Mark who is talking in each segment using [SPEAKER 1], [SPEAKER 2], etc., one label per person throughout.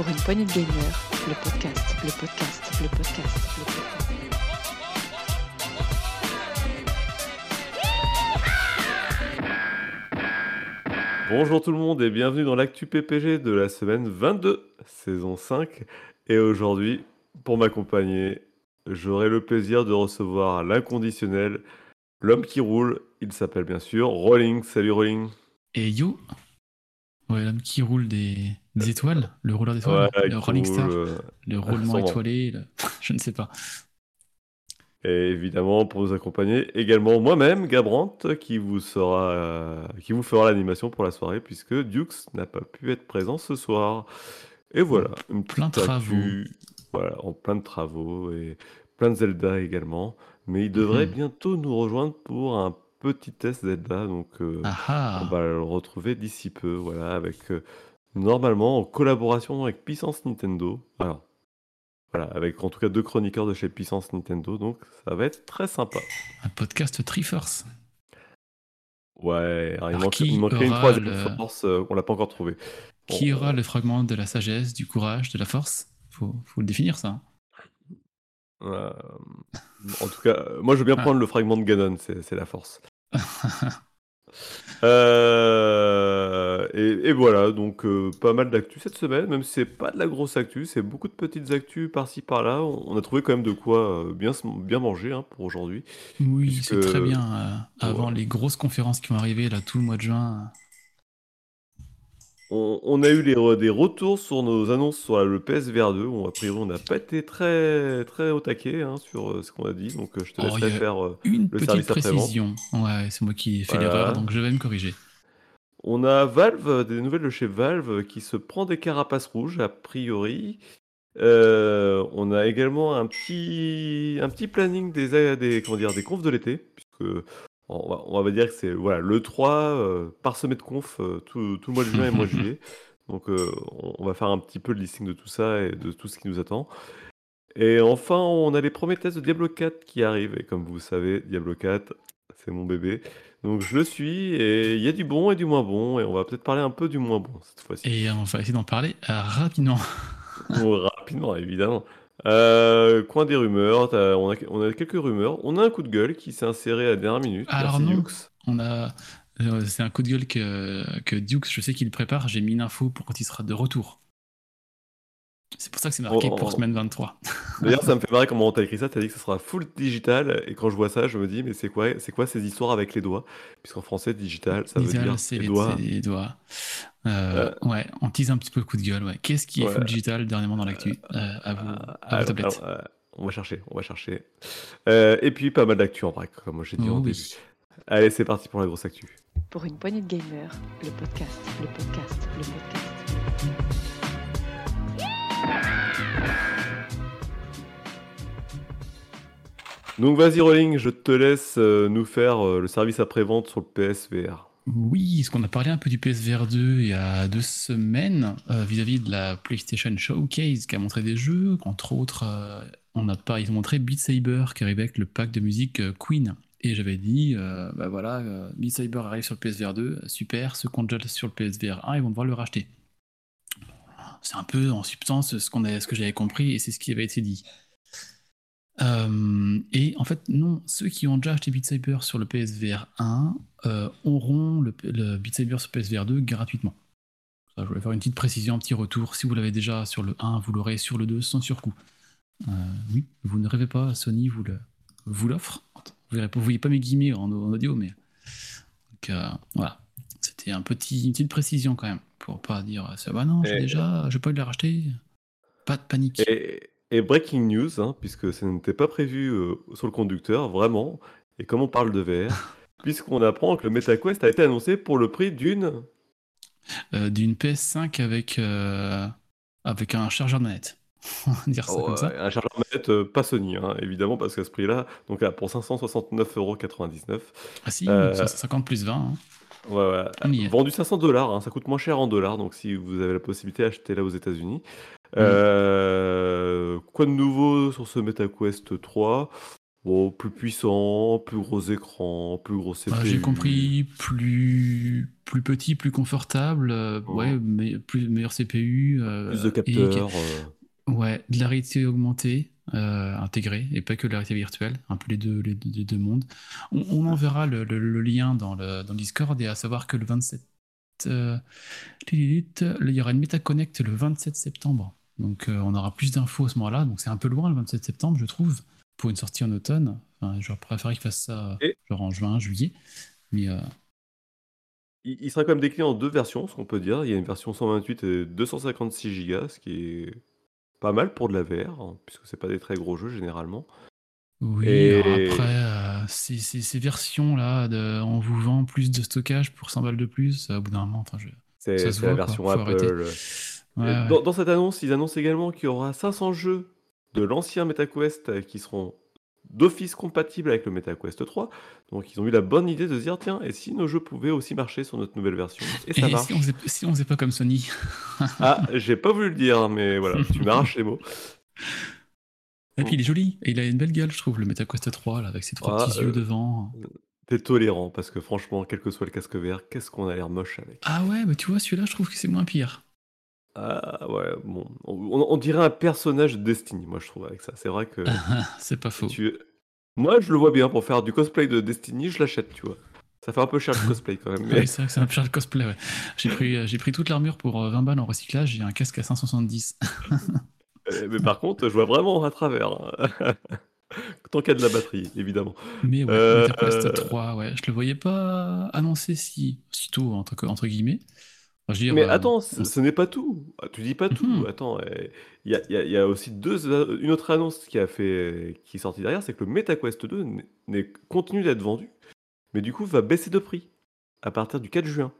[SPEAKER 1] Pour une poignée de gamers, le podcast, le podcast, le podcast, le podcast.
[SPEAKER 2] Bonjour tout le monde et bienvenue dans l'actu PPG de la semaine 22, saison 5. Et aujourd'hui, pour m'accompagner, j'aurai le plaisir de recevoir l'inconditionnel, l'homme qui roule. Il s'appelle bien sûr Rolling. Salut Rolling.
[SPEAKER 3] Et You? Ouais, l'homme qui roule des, des étoiles, le rouleur d'étoiles,
[SPEAKER 2] Ouais,
[SPEAKER 3] le Rolling Star,
[SPEAKER 2] roule, euh,
[SPEAKER 3] le roulement
[SPEAKER 2] sûrement.
[SPEAKER 3] étoilé, le- je ne sais pas.
[SPEAKER 2] Et évidemment, pour nous accompagner, également moi-même, Gabrant, qui vous sera, euh, qui vous fera l'animation pour la soirée, puisque Dukes n'a pas pu être présent ce soir. Et voilà, une
[SPEAKER 3] Plein de travaux.
[SPEAKER 2] voilà, en plein de travaux et plein de Zelda également. Mais il devrait
[SPEAKER 3] Mhm.
[SPEAKER 2] bientôt nous rejoindre pour un petit test Zelda, donc euh,
[SPEAKER 3] Ah
[SPEAKER 2] on
[SPEAKER 3] ah
[SPEAKER 2] va le retrouver d'ici peu, voilà, avec euh, normalement en collaboration avec Puissance Nintendo. Alors, voilà, avec en tout cas deux chroniqueurs de chez Puissance Nintendo, donc ça va être très sympa.
[SPEAKER 3] Un podcast Triforce.
[SPEAKER 2] Ouais, alors il,
[SPEAKER 3] Alors,
[SPEAKER 2] manque, il manquerait une troisième
[SPEAKER 3] le-
[SPEAKER 2] force, euh, on l'a pas encore trouvé. Bon,
[SPEAKER 3] Qui aura
[SPEAKER 2] euh,
[SPEAKER 3] le fragment de la sagesse, du courage, de la force? Faut, faut le définir ça. hein.
[SPEAKER 2] euh, en tout cas, moi je veux bien
[SPEAKER 3] Ah.
[SPEAKER 2] prendre le fragment de Ganon, c'est la force. Euh, et, et voilà, donc euh, pas mal d'actu cette semaine, même si c'est pas de la grosse actu, c'est beaucoup de petites actus par-ci par-là. On, on a trouvé quand même de quoi euh, bien, manger hein, pour aujourd'hui.
[SPEAKER 3] Oui,
[SPEAKER 2] Puisque-
[SPEAKER 3] c'est très bien. avant
[SPEAKER 2] Ouais.
[SPEAKER 3] les grosses conférences qui vont arriver là tout le mois de juin.
[SPEAKER 2] On, on a eu les re- des retours sur nos annonces sur le PSVR 2. On, a priori, on n'a pas été très, très au taquet hein, sur euh, ce qu'on a dit, donc euh, je te
[SPEAKER 3] Oh, a-
[SPEAKER 2] faire. euh,
[SPEAKER 3] Une
[SPEAKER 2] Le
[SPEAKER 3] petite
[SPEAKER 2] service
[SPEAKER 3] précision. Ouais, c'est moi qui ai fait
[SPEAKER 2] Voilà.
[SPEAKER 3] l'erreur, donc je vais me corriger.
[SPEAKER 2] On a Valve, euh, des nouvelles de chez Valve, euh, qui se prend des carapaces rouges, a priori. Euh, on a également un petit, un petit planning des, des, comment dire, des confs de l'été, puisque on va, on va dire que c'est voilà, le 3 euh, parsemé de confs euh, tout, tout le mois de juin et le mois de juillet. Donc euh, on, va faire un petit peu le listing de tout ça et de tout ce qui nous attend. Et enfin, on a les premiers tests de Diablo 4 qui arrivent. Et comme vous savez, Diablo 4, c'est mon bébé. Donc je le suis et il y a du bon et du moins bon. Et on va peut-être parler un peu du moins bon cette fois-ci.
[SPEAKER 3] Et on va essayer d'en parler euh, rapidement.
[SPEAKER 2] Bon, rapidement, évidemment. Euh, coin des rumeurs, on a, on a quelques rumeurs. On a un coup de gueule qui s'est inséré à la dernière minute.
[SPEAKER 3] Alors
[SPEAKER 2] Merci,
[SPEAKER 3] non.
[SPEAKER 2] Dukes.
[SPEAKER 3] On a, euh, c'est un coup de gueule que, que Dukes, je sais qu'il prépare. J'ai mis une info pour quand il sera de retour. C'est pour ça que c'est marqué
[SPEAKER 2] oh,
[SPEAKER 3] pour
[SPEAKER 2] oh.
[SPEAKER 3] semaine 23.
[SPEAKER 2] D'ailleurs, ça me fait marrer comment t'as écrit ça. T'as dit que ce sera full digital. Et quand je vois ça, je me dis, mais c'est quoi, c'est quoi ces histoires avec les doigts? Puisqu'en français, digital, ça veut
[SPEAKER 3] Digital,
[SPEAKER 2] dire
[SPEAKER 3] c'est
[SPEAKER 2] les
[SPEAKER 3] les,
[SPEAKER 2] doigts.
[SPEAKER 3] c'est les doigts. Euh, Ouais, on tease un petit peu le coup de gueule. Ouais. Qu'est-ce qui est
[SPEAKER 2] Ouais.
[SPEAKER 3] full digital dernièrement dans l'actu? Euh, À vous, à vos
[SPEAKER 2] alors,
[SPEAKER 3] tablettes.
[SPEAKER 2] alors, euh, on va chercher, on va chercher. Euh, et puis pas mal d'actu en vrai, comme j'ai dit
[SPEAKER 3] Oh
[SPEAKER 2] en
[SPEAKER 3] oui.
[SPEAKER 2] début. Allez, c'est parti pour la grosse actu.
[SPEAKER 1] Pour une poignée de gamers, le podcast, le podcast, le podcast.
[SPEAKER 2] Donc vas-y Rolling, je te laisse euh, nous faire euh, le service après-vente sur le PSVR.
[SPEAKER 3] Oui, ce qu'on a parlé un peu du PSVR 2 il y a deux semaines euh, vis-à-vis de la PlayStation Showcase qui a montré des jeux, entre autres, on a pas, ils ont montré Beat Saber qui arrivait avec le pack de musique Queen. Et j'avais dit, bah voilà, Beat Saber arrive sur le PSVR 2, euh, super, ceux qui ont déjà sur le PSVR 1, ils vont devoir le racheter. C'est un peu en substance ce, a- ce que j'avais compris et c'est ce qui avait été dit. Euh, et en fait, non, ceux qui ont déjà acheté Beat sur le PSVR 1 euh, auront le, le Beat Saber sur PSVR 2 gratuitement. Je voulais faire une petite précision, un petit retour. Si vous l'avez déjà sur le 1, vous l'aurez sur le 2 sans surcoût. Euh, oui, vous ne rêvez pas, Sony vous le vous l'offre. Vous ne voyez pas mes guillemets en, audio, mais voilà. C'était un petit, une petite précision quand même pour pas dire ça. Bah non, j'ai déjà, j'ai pas eu de la racheter. Pas de panique.
[SPEAKER 2] Et, et breaking news, hein, puisque ça n'était pas prévu euh, sur le conducteur, vraiment. Et comme on parle de VR, puisqu'on apprend que le MetaQuest a été annoncé pour le prix d'une.
[SPEAKER 3] Euh, d'une PS5 avec, euh, avec un chargeur de manette. On va dire ça
[SPEAKER 2] Oh,
[SPEAKER 3] comme ça.
[SPEAKER 2] un chargeur manette euh, pas Sony, hein, évidemment, parce qu'à ce prix-là, donc là, pour 569,99€.
[SPEAKER 3] Ah si,
[SPEAKER 2] euh,
[SPEAKER 3] 550 plus 20. hein.
[SPEAKER 2] Ouais, ouais.
[SPEAKER 3] On y est.
[SPEAKER 2] Vendu 500 dollars, hein, ça coûte moins cher en dollars, donc si vous avez la possibilité, achetez-la aux États-Unis.
[SPEAKER 3] Mm.
[SPEAKER 2] Euh, quoi de nouveau sur ce MetaQuest 3 Bon, plus puissant, plus gros écran, plus gros CPU.
[SPEAKER 3] Ah, J'ai compris, plus, plus petit, plus confortable, euh,
[SPEAKER 2] Oh.
[SPEAKER 3] ouais, mais, plus, meilleur CPU. euh,
[SPEAKER 2] Plus de
[SPEAKER 3] et-
[SPEAKER 2] capteurs. euh,
[SPEAKER 3] Ouais, de la réalité augmentée euh, intégrée et pas que la réalité virtuelle, un peu les deux, les deux, les deux mondes. On, on enverra le, le- le lien dans le, dans Discord et à savoir que le 27, euh, il y aura une MetaConnect le 27 septembre. Donc euh, on aura plus d'infos à ce moment-là. Donc c'est un peu loin le 27 septembre, je trouve, pour une sortie en automne. Enfin, j'aurais préféré qu'ils fassent ça
[SPEAKER 2] Et-
[SPEAKER 3] genre en juin, juillet. Mais euh,
[SPEAKER 2] Il, il sera quand même décliné en deux versions, ce qu'on peut dire. Il y a une version 128 et 256 Go, ce qui est pas mal pour de la VR, hein, puisque c'est pas des très gros jeux généralement.
[SPEAKER 3] Oui,
[SPEAKER 2] Et-
[SPEAKER 3] après, euh, ces, ces- ces versions-là, on vous vend plus de stockage pour 100 balles de plus, euh, au bout d'un moment, enfin, je...
[SPEAKER 2] C'est la
[SPEAKER 3] voit,
[SPEAKER 2] version Apple.
[SPEAKER 3] Ouais.
[SPEAKER 2] Dans, dans cette annonce, ils annoncent également qu'il y aura 500 jeux de l'ancien MetaQuest euh, qui seront d'office compatibles avec le MetaQuest 3. Donc ils ont eu la bonne idée de se dire tiens, et si nos jeux pouvaient aussi marcher sur notre nouvelle version? Et ça
[SPEAKER 3] Et
[SPEAKER 2] marche.
[SPEAKER 3] si on, faisait, si on faisait pas comme Sony?
[SPEAKER 2] Ah, j'ai pas voulu le dire, mais voilà, tu m'arraches les mots.
[SPEAKER 3] Et puis il est joli, et il a une belle gueule, je trouve, le MetaQuest 3, là, avec ses trois
[SPEAKER 2] Ah,
[SPEAKER 3] petits
[SPEAKER 2] euh,
[SPEAKER 3] yeux devant.
[SPEAKER 2] T'es tolérant, parce que franchement, quel que soit le casque VR, qu'est-ce qu'on a l'air moche avec.
[SPEAKER 3] Ah ouais, mais tu vois, celui-là, je trouve que c'est moins pire.
[SPEAKER 2] Ah ouais, bon. On, on dirait un personnage de Destiny, moi je trouve, avec ça. C'est vrai que
[SPEAKER 3] c'est pas faux.
[SPEAKER 2] tu... Moi je le vois bien pour faire du cosplay de Destiny, je l'achète, tu vois. Ça fait un peu cher le cosplay quand même. Mais...
[SPEAKER 3] Oui, c'est vrai que c'est un peu cher le cosplay, ouais. J'ai pris, euh, j'ai pris toute l'armure pour euh, 20 balles en recyclage, j'ai un casque à 570.
[SPEAKER 2] Euh, mais par contre, je vois vraiment à travers. hein. Tant qu'il y a de la batterie, évidemment.
[SPEAKER 3] Mais ouais,
[SPEAKER 2] Euh, euh,
[SPEAKER 3] 3, ouais, je le voyais pas annoncé si, si tôt, entre, entre guillemets. Enfin, je veux dire,
[SPEAKER 2] Mais
[SPEAKER 3] euh,
[SPEAKER 2] attends, ce, ce n'est pas tout. Ah, Tu dis pas tout.
[SPEAKER 3] Mhm.
[SPEAKER 2] Attends, euh, il y, a, y y aussi deux, euh, une autre annonce qui a fait, qui est sortie derrière, c'est que le MetaQuest 2 n'est- n'est- continue d'être vendu, mais du coup va baisser de prix à partir du 4 juin.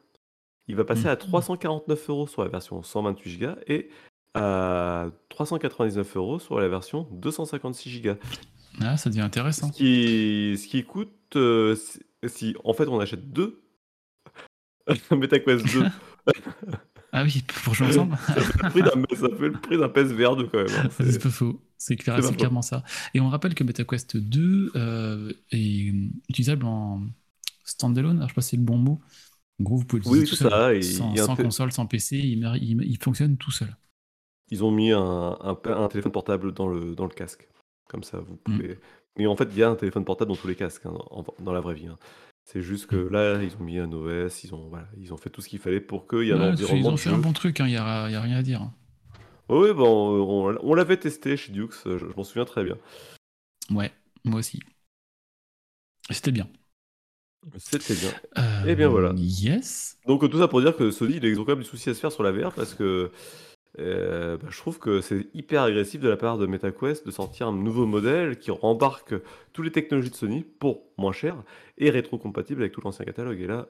[SPEAKER 2] Il va passer à
[SPEAKER 3] Mhm.
[SPEAKER 2] 349 euros sur la version 128 Go et à 399 euros sur la version 256 Go.
[SPEAKER 3] ah, ça devient intéressant.
[SPEAKER 2] Ce qui, ce qui coûte, euh, si, si en fait on achète deux MetaQuest 2,
[SPEAKER 3] Ah oui, pour jouer ensemble
[SPEAKER 2] ça fait le prix d'un- ça fait le prix d'un PSVR 2 quand même. hein. C'est-
[SPEAKER 3] pas faux. C'est clair,
[SPEAKER 2] c'est
[SPEAKER 3] clairement ça. Et on rappelle que MetaQuest 2 euh, est utilisable en standalone. Alors, je sais pas si c'est le bon mot. En gros, vous pouvez
[SPEAKER 2] Oui,
[SPEAKER 3] l'utiliser
[SPEAKER 2] c'est
[SPEAKER 3] tout seul.
[SPEAKER 2] ça. et
[SPEAKER 3] sans console, sans PC, il, mar- il- il fonctionne tout seul.
[SPEAKER 2] Ils ont mis un, un- un téléphone portable dans le, dans le casque. Comme ça, vous
[SPEAKER 3] Mm.
[SPEAKER 2] pouvez. Mais en fait, il y a un téléphone portable dans tous les casques, hein, en- dans la vraie vie. hein. C'est juste que là, ils ont mis un OS, ils ont, voilà, ils ont fait tout ce qu'il fallait pour qu'il y ait un
[SPEAKER 3] Ouais, ils
[SPEAKER 2] environnement
[SPEAKER 3] ont fait un bon truc, il n'y a, rien à dire. hein.
[SPEAKER 2] Oui, bon, on, on l'avait testé chez Dukes, je, je m'en souviens très bien.
[SPEAKER 3] Ouais, moi aussi. C'était bien.
[SPEAKER 2] C'était bien.
[SPEAKER 3] Euh,
[SPEAKER 2] Eh bien, voilà.
[SPEAKER 3] Yes.
[SPEAKER 2] Donc tout ça pour dire que Sony, ils ont quand même du souci à se faire sur la VR parce que euh, bah, je trouve que c'est hyper agressif de la part de MetaQuest de sortir un nouveau modèle qui rembarque toutes les technologies de Sony pour moins cher et rétro-compatible avec tout l'ancien catalogue. Et là,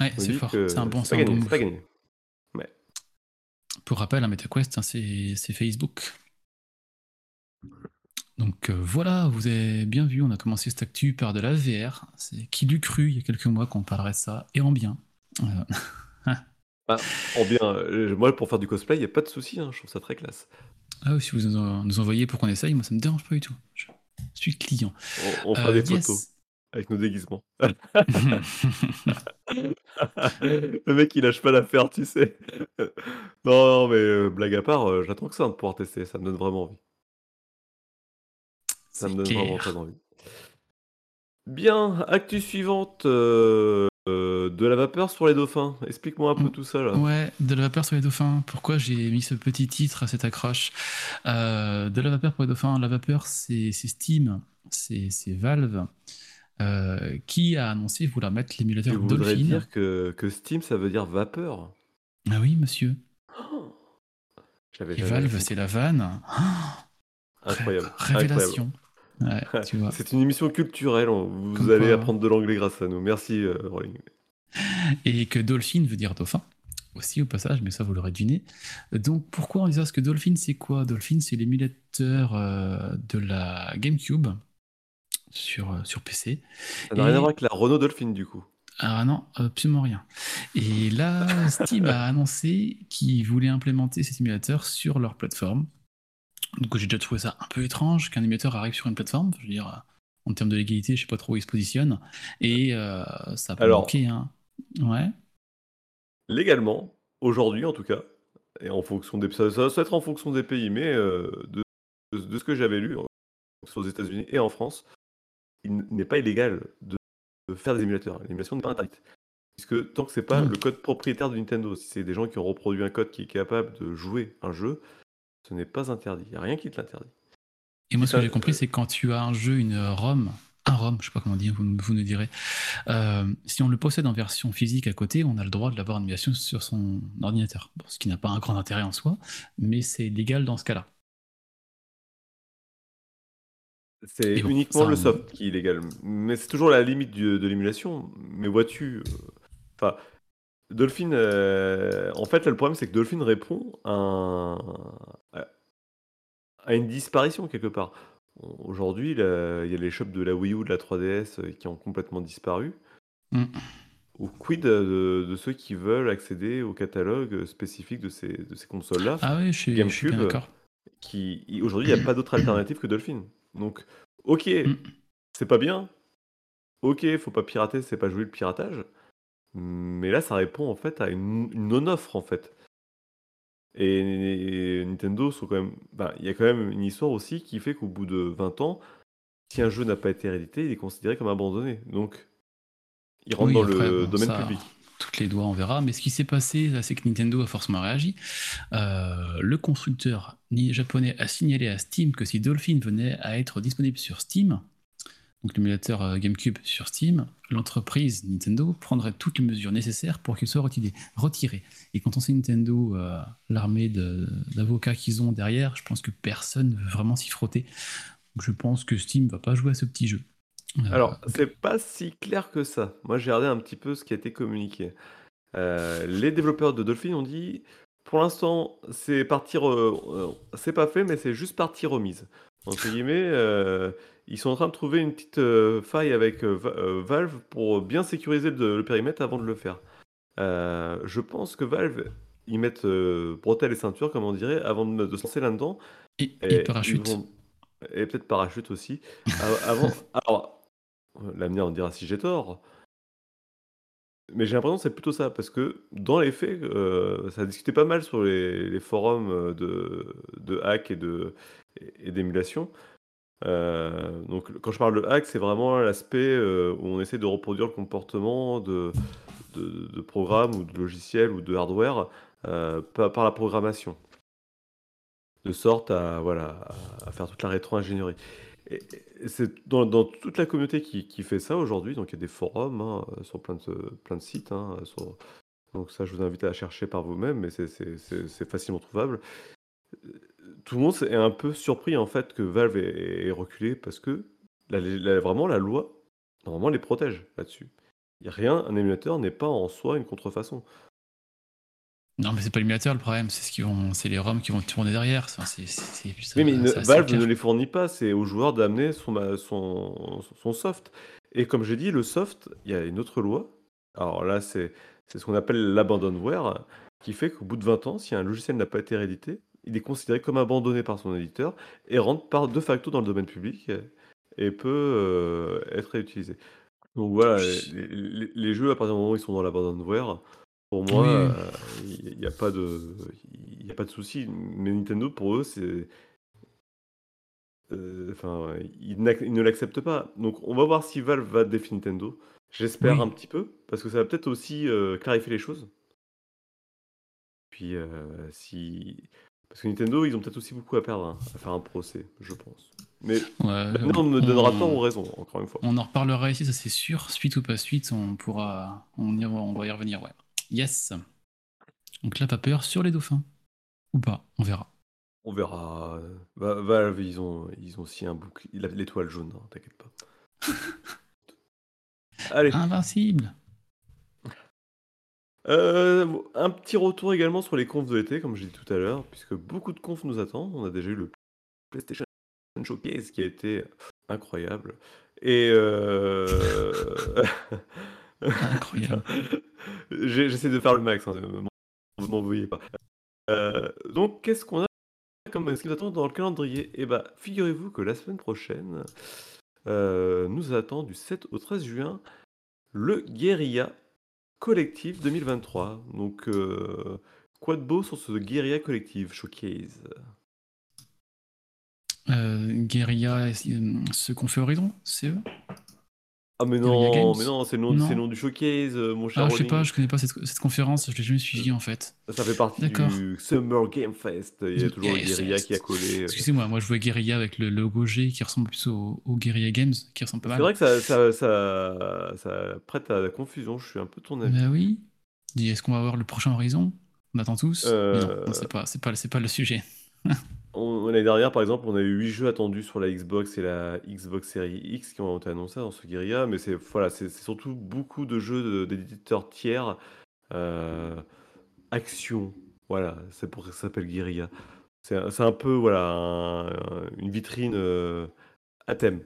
[SPEAKER 3] Ouais, c'est fort. C'est un bon,
[SPEAKER 2] c'est pas
[SPEAKER 3] bon
[SPEAKER 2] pas gagné.
[SPEAKER 3] Pour rappel, un MetaQuest, hein, c'est c'est Facebook. Donc euh, voilà, vous avez bien vu, on a commencé cette actu par de la VR. C'est qui l'eût cru il y a quelques mois qu'on parlerait de ça, et en bien. Euh,
[SPEAKER 2] En bien, euh, moi pour faire du cosplay, il n'y a pas de souci, hein, je trouve ça très classe.
[SPEAKER 3] ah oui, si vous nous envoyez pour qu'on essaye, moi ça me dérange pas du tout. Je suis client.
[SPEAKER 2] On, on fera
[SPEAKER 3] Euh,
[SPEAKER 2] des photos avec nos déguisements. Le mec il lâche pas l'affaire, tu sais. non, non, mais euh, blague à part, euh, j'attends que ça de pouvoir tester, ça me donne vraiment envie. Ça me donne
[SPEAKER 3] clair.
[SPEAKER 2] vraiment très envie. Bien, actu suivante euh, euh, de la vapeur sur les dauphins. Explique-moi un peu
[SPEAKER 3] Mm.
[SPEAKER 2] tout ça là.
[SPEAKER 3] Ouais, de la vapeur sur les dauphins. Pourquoi j'ai mis ce petit titre à cette accroche Euh, De la vapeur pour les dauphins. La vapeur, c'est c'est Steam, c'est c'est Valve euh, qui a annoncé vouloir mettre l'émulateur Dolphin.
[SPEAKER 2] dire que, que Steam ça veut dire vapeur
[SPEAKER 3] Ah oui, monsieur. Et Valve, c'est la vanne.
[SPEAKER 2] Incroyable.
[SPEAKER 3] ré- Révélation. Ouais.
[SPEAKER 2] C'est une émission culturelle, vous
[SPEAKER 3] Comme
[SPEAKER 2] allez
[SPEAKER 3] quoi.
[SPEAKER 2] apprendre de l'anglais grâce à nous. Merci euh, Rolling.
[SPEAKER 3] Et que Dolphin veut dire dauphin. Aussi au passage, mais ça vous l'aurez deviné. Donc pourquoi on dit ça? Parce que Dolphin, c'est quoi? Dolphin, c'est l'émulateur euh, de la GameCube sur, euh, sur PC.
[SPEAKER 2] Ça n'a rien
[SPEAKER 3] Et-
[SPEAKER 2] à voir avec la Renault Dolphin du coup.
[SPEAKER 3] Ah non, absolument rien. Et là, Steam a annoncé qu'ils voulaient implémenter ces simulateurs sur leur plateforme. Donc j'ai déjà trouvé ça un peu étrange qu'un émulateur arrive sur une plateforme. Je veux dire, en termes de légalité, je sais pas trop où il se positionne. Et euh, ça a pas
[SPEAKER 2] Alors,
[SPEAKER 3] manqué. Hein. Ouais.
[SPEAKER 2] Légalement, aujourd'hui en tout cas, et en fonction des ça ça doit être en fonction des pays, mais heu, de de ce que j'avais lu, aux États-Unis et en France, il n'est pas illégal de de faire des émulateurs. L'émulation n'est pas interdite. Puisque tant que c'est pas
[SPEAKER 3] Mmh.
[SPEAKER 2] le code propriétaire de Nintendo, si c'est des gens qui ont reproduit un code qui est capable de jouer un jeu, ce n'est pas interdit. Il y a rien qui te l'interdit.
[SPEAKER 3] Et moi, ce que j'ai compris,
[SPEAKER 2] heu
[SPEAKER 3] c'est quand tu as un jeu, une ROM, un ROM, je sais pas comment dire, vous, vous nous direz. Euh, si on le possède en version physique à côté, on a le droit de l'avoir en émulation sur son ordinateur. Bon, ce qui n'a pas un grand intérêt en soi, mais c'est légal dans ce cas-là.
[SPEAKER 2] C'est
[SPEAKER 3] bon,
[SPEAKER 2] uniquement
[SPEAKER 3] ça,
[SPEAKER 2] le soft qui est illégal. Mais c'est toujours la limite du- de l'émulation. Mais vois-tu, euh, enfin, Dolphin, euh, en fait, là, le problème, c'est que Dolphin répond à, un- à- à une disparition quelque part. Aujourd'hui, il y a les shops de la Wii U, de la 3DS euh, qui ont complètement disparu.
[SPEAKER 3] Mm.
[SPEAKER 2] Ou quid de, de ceux qui veulent accéder au catalogue spécifique de ces, de ces consoles-là?
[SPEAKER 3] Ah oui, je suis, je suis bien
[SPEAKER 2] GameCube,
[SPEAKER 3] d'accord.
[SPEAKER 2] qui aujourd'hui il n'y a pas d'autre alternative que Dolphin. Donc, ok,
[SPEAKER 3] Mm.
[SPEAKER 2] c'est pas bien. Ok, faut pas pirater, c'est pas jouer le piratage. Mais là, ça répond en fait à une, une non-offre en fait. Et, Nintendo sont quand même. ben, Il y a quand même une histoire aussi qui fait qu'au bout de 20 ans, si un jeu n'a pas été réédité, il est considéré comme abandonné. Donc, il rentre
[SPEAKER 3] Oui,
[SPEAKER 2] dans
[SPEAKER 3] après,
[SPEAKER 2] le
[SPEAKER 3] bon,
[SPEAKER 2] domaine
[SPEAKER 3] ça,
[SPEAKER 2] public.
[SPEAKER 3] Toutes les doigts, on verra. Mais ce qui s'est passé, c'est que Nintendo a forcément réagi. Euh, le constructeur japonais a signalé à Steam que si Dolphin venait à être disponible sur Steam, donc l'émulateur euh, GameCube sur Steam, l'entreprise Nintendo prendrait toutes les mesures nécessaires pour qu'il soit retiré. retiré. Et quand on sait Nintendo, euh, l'armée d'avocats qu'ils ont derrière, je pense que personne ne veut vraiment s'y frotter. Donc je pense que Steam va pas jouer à ce petit jeu. Euh,
[SPEAKER 2] Alors, c'est pas si clair que ça. Moi, j'ai regardé un petit peu ce qui a été communiqué. Euh, les développeurs de Dolphin ont dit, pour l'instant, c'est partie, re- c'est pas fait, mais c'est juste partie remise. Entre guillemets, ils sont en train de trouver une petite euh, faille avec euh, Va- euh, Valve pour bien sécuriser le, le périmètre avant de le faire. Euh, je pense que Valve, ils mettent euh, bretelles et ceintures, comme on dirait, avant de, de se lancer là-dedans.
[SPEAKER 3] et, parachute.
[SPEAKER 2] vont- Et peut-être parachute aussi. A- Avant, alors, l'avenir on dira si j'ai tort. Mais j'ai l'impression que c'est plutôt ça, parce que dans les faits, euh, ça a discuté pas mal sur les, les forums euh, de, de hack et de et d'émulation. Euh, donc quand je parle de hack, c'est vraiment l'aspect euh, où on essaie de reproduire le comportement de, de, programmes ou de logiciels ou de hardware euh, par, la programmation de sorte à, voilà, à- faire toute la rétro-ingénierie. Et, c'est dans, toute la communauté qui, qui fait ça aujourd'hui, donc il y a des forums hein, sur plein de, plein de sites, hein, donc ça je vous invite à chercher par vous-même, mais c'est- c'est facilement trouvable. Tout le monde est un peu surpris en fait que Valve ait, ait reculé parce que la- la- vraiment la loi, normalement, les protège là-dessus. Il y a rien, un émulateur n'est pas en soi une contrefaçon.
[SPEAKER 3] Non, mais c'est pas l'émulateur le problème, c'est ce qu'ils vont, c'est les ROM qui vont tourner derrière. Enfin, ça-
[SPEAKER 2] Oui, mais ne- Valve ne les fournit pas, c'est au joueur d'amener son, son, son soft. Et comme j'ai dit, le soft, il y a une autre loi. Alors là, c'est c'est ce qu'on appelle l'abandonware, qui fait qu'au bout de 20 ans, si un logiciel n'a pas été réédité, il est considéré comme abandonné par son éditeur et rentre par de facto dans le domaine public et, peut euh, être réutilisé. Donc voilà, les, les- les jeux, à partir du moment où ils sont dans l'abandonware, pour moi,
[SPEAKER 3] Oui.
[SPEAKER 2] euh, il n'y a pas de, il a pas de souci. Mais Nintendo, pour eux, c'est, euh, enfin, ils, ne l'acceptent pas. Donc, on va voir si Valve va défier Nintendo. J'espère
[SPEAKER 3] Oui.
[SPEAKER 2] un petit peu, parce que ça va peut-être aussi euh, clarifier les choses. Puis, euh, si, parce que Nintendo, ils ont peut-être aussi beaucoup à perdre hein, à faire un procès, je pense. Mais
[SPEAKER 3] Ouais,
[SPEAKER 2] l'avenir me donnera
[SPEAKER 3] on-
[SPEAKER 2] tort ou raison, encore une fois.
[SPEAKER 3] On en reparlera ici, ça c'est sûr. Suite ou pas suite, on pourra, on, y- on va y revenir, ouais. Yes. Donc là, pas peur sur les dauphins. Ou pas, on verra.
[SPEAKER 2] On verra. Va- Valve, ils ont, ils ont aussi un a l'étoile jaune, hein, t'inquiète pas. Allez,
[SPEAKER 3] Invincible.
[SPEAKER 2] Euh, un petit retour également sur les confs de l'été, comme j'ai dit tout à l'heure, puisque beaucoup de confs nous attendent. On a déjà eu le PlayStation Showcase qui a été incroyable. Et euh...
[SPEAKER 3] Incroyable.
[SPEAKER 2] J'essaie de faire le max, hein, ne m'en veuillez pas. Euh, donc, qu'est-ce qu'on a comme ce qui nous attend dans le calendrier? Eh bah, figurez-vous que la semaine prochaine, nous attend du 7 au 13 juin le Guerilla Collective 2023. Donc, euh, quoi de beau sur ce Guerilla Collective Showcase?
[SPEAKER 3] Euh, Guerilla, euh, ce qu'on fait Horizon, c'est eux?
[SPEAKER 2] Ah mais non, mais non, c'est le c'est le nom du showcase, euh, mon cher
[SPEAKER 3] Ah, je sais pas, je connais pas cette, cette conférence, je l'ai jamais suivi en fait.
[SPEAKER 2] Ça fait partie du Summer Game Fest. Il y a toujours le Guerilla qui a collé. euh.
[SPEAKER 3] Excusez-moi, moi je vois Guerilla avec le logo G qui ressemble plus au, au Guerilla Games, qui ressemble pas
[SPEAKER 2] C'est
[SPEAKER 3] mal.
[SPEAKER 2] vrai que ça, ça, ça, ça prête à la confusion, je suis un peu avis.
[SPEAKER 3] Bah oui. Est-ce qu'on va avoir le prochain Horizon? On attend tous? Mais
[SPEAKER 2] Euh,
[SPEAKER 3] Non, non, c'est pas, c'est pas, c'est pas le sujet.
[SPEAKER 2] On- L'année dernière, par exemple, on a eu 8 jeux attendus sur la Xbox et la Xbox Series X qui ont été annoncés dans ce Guerilla, mais c'est voilà, c'est c'est surtout beaucoup de jeux de- d'éditeurs tiers. euh, action, voilà, c'est pour ça que ça s'appelle Guerilla. C'est un, c'est un peu voilà, un- une vitrine euh, à thème.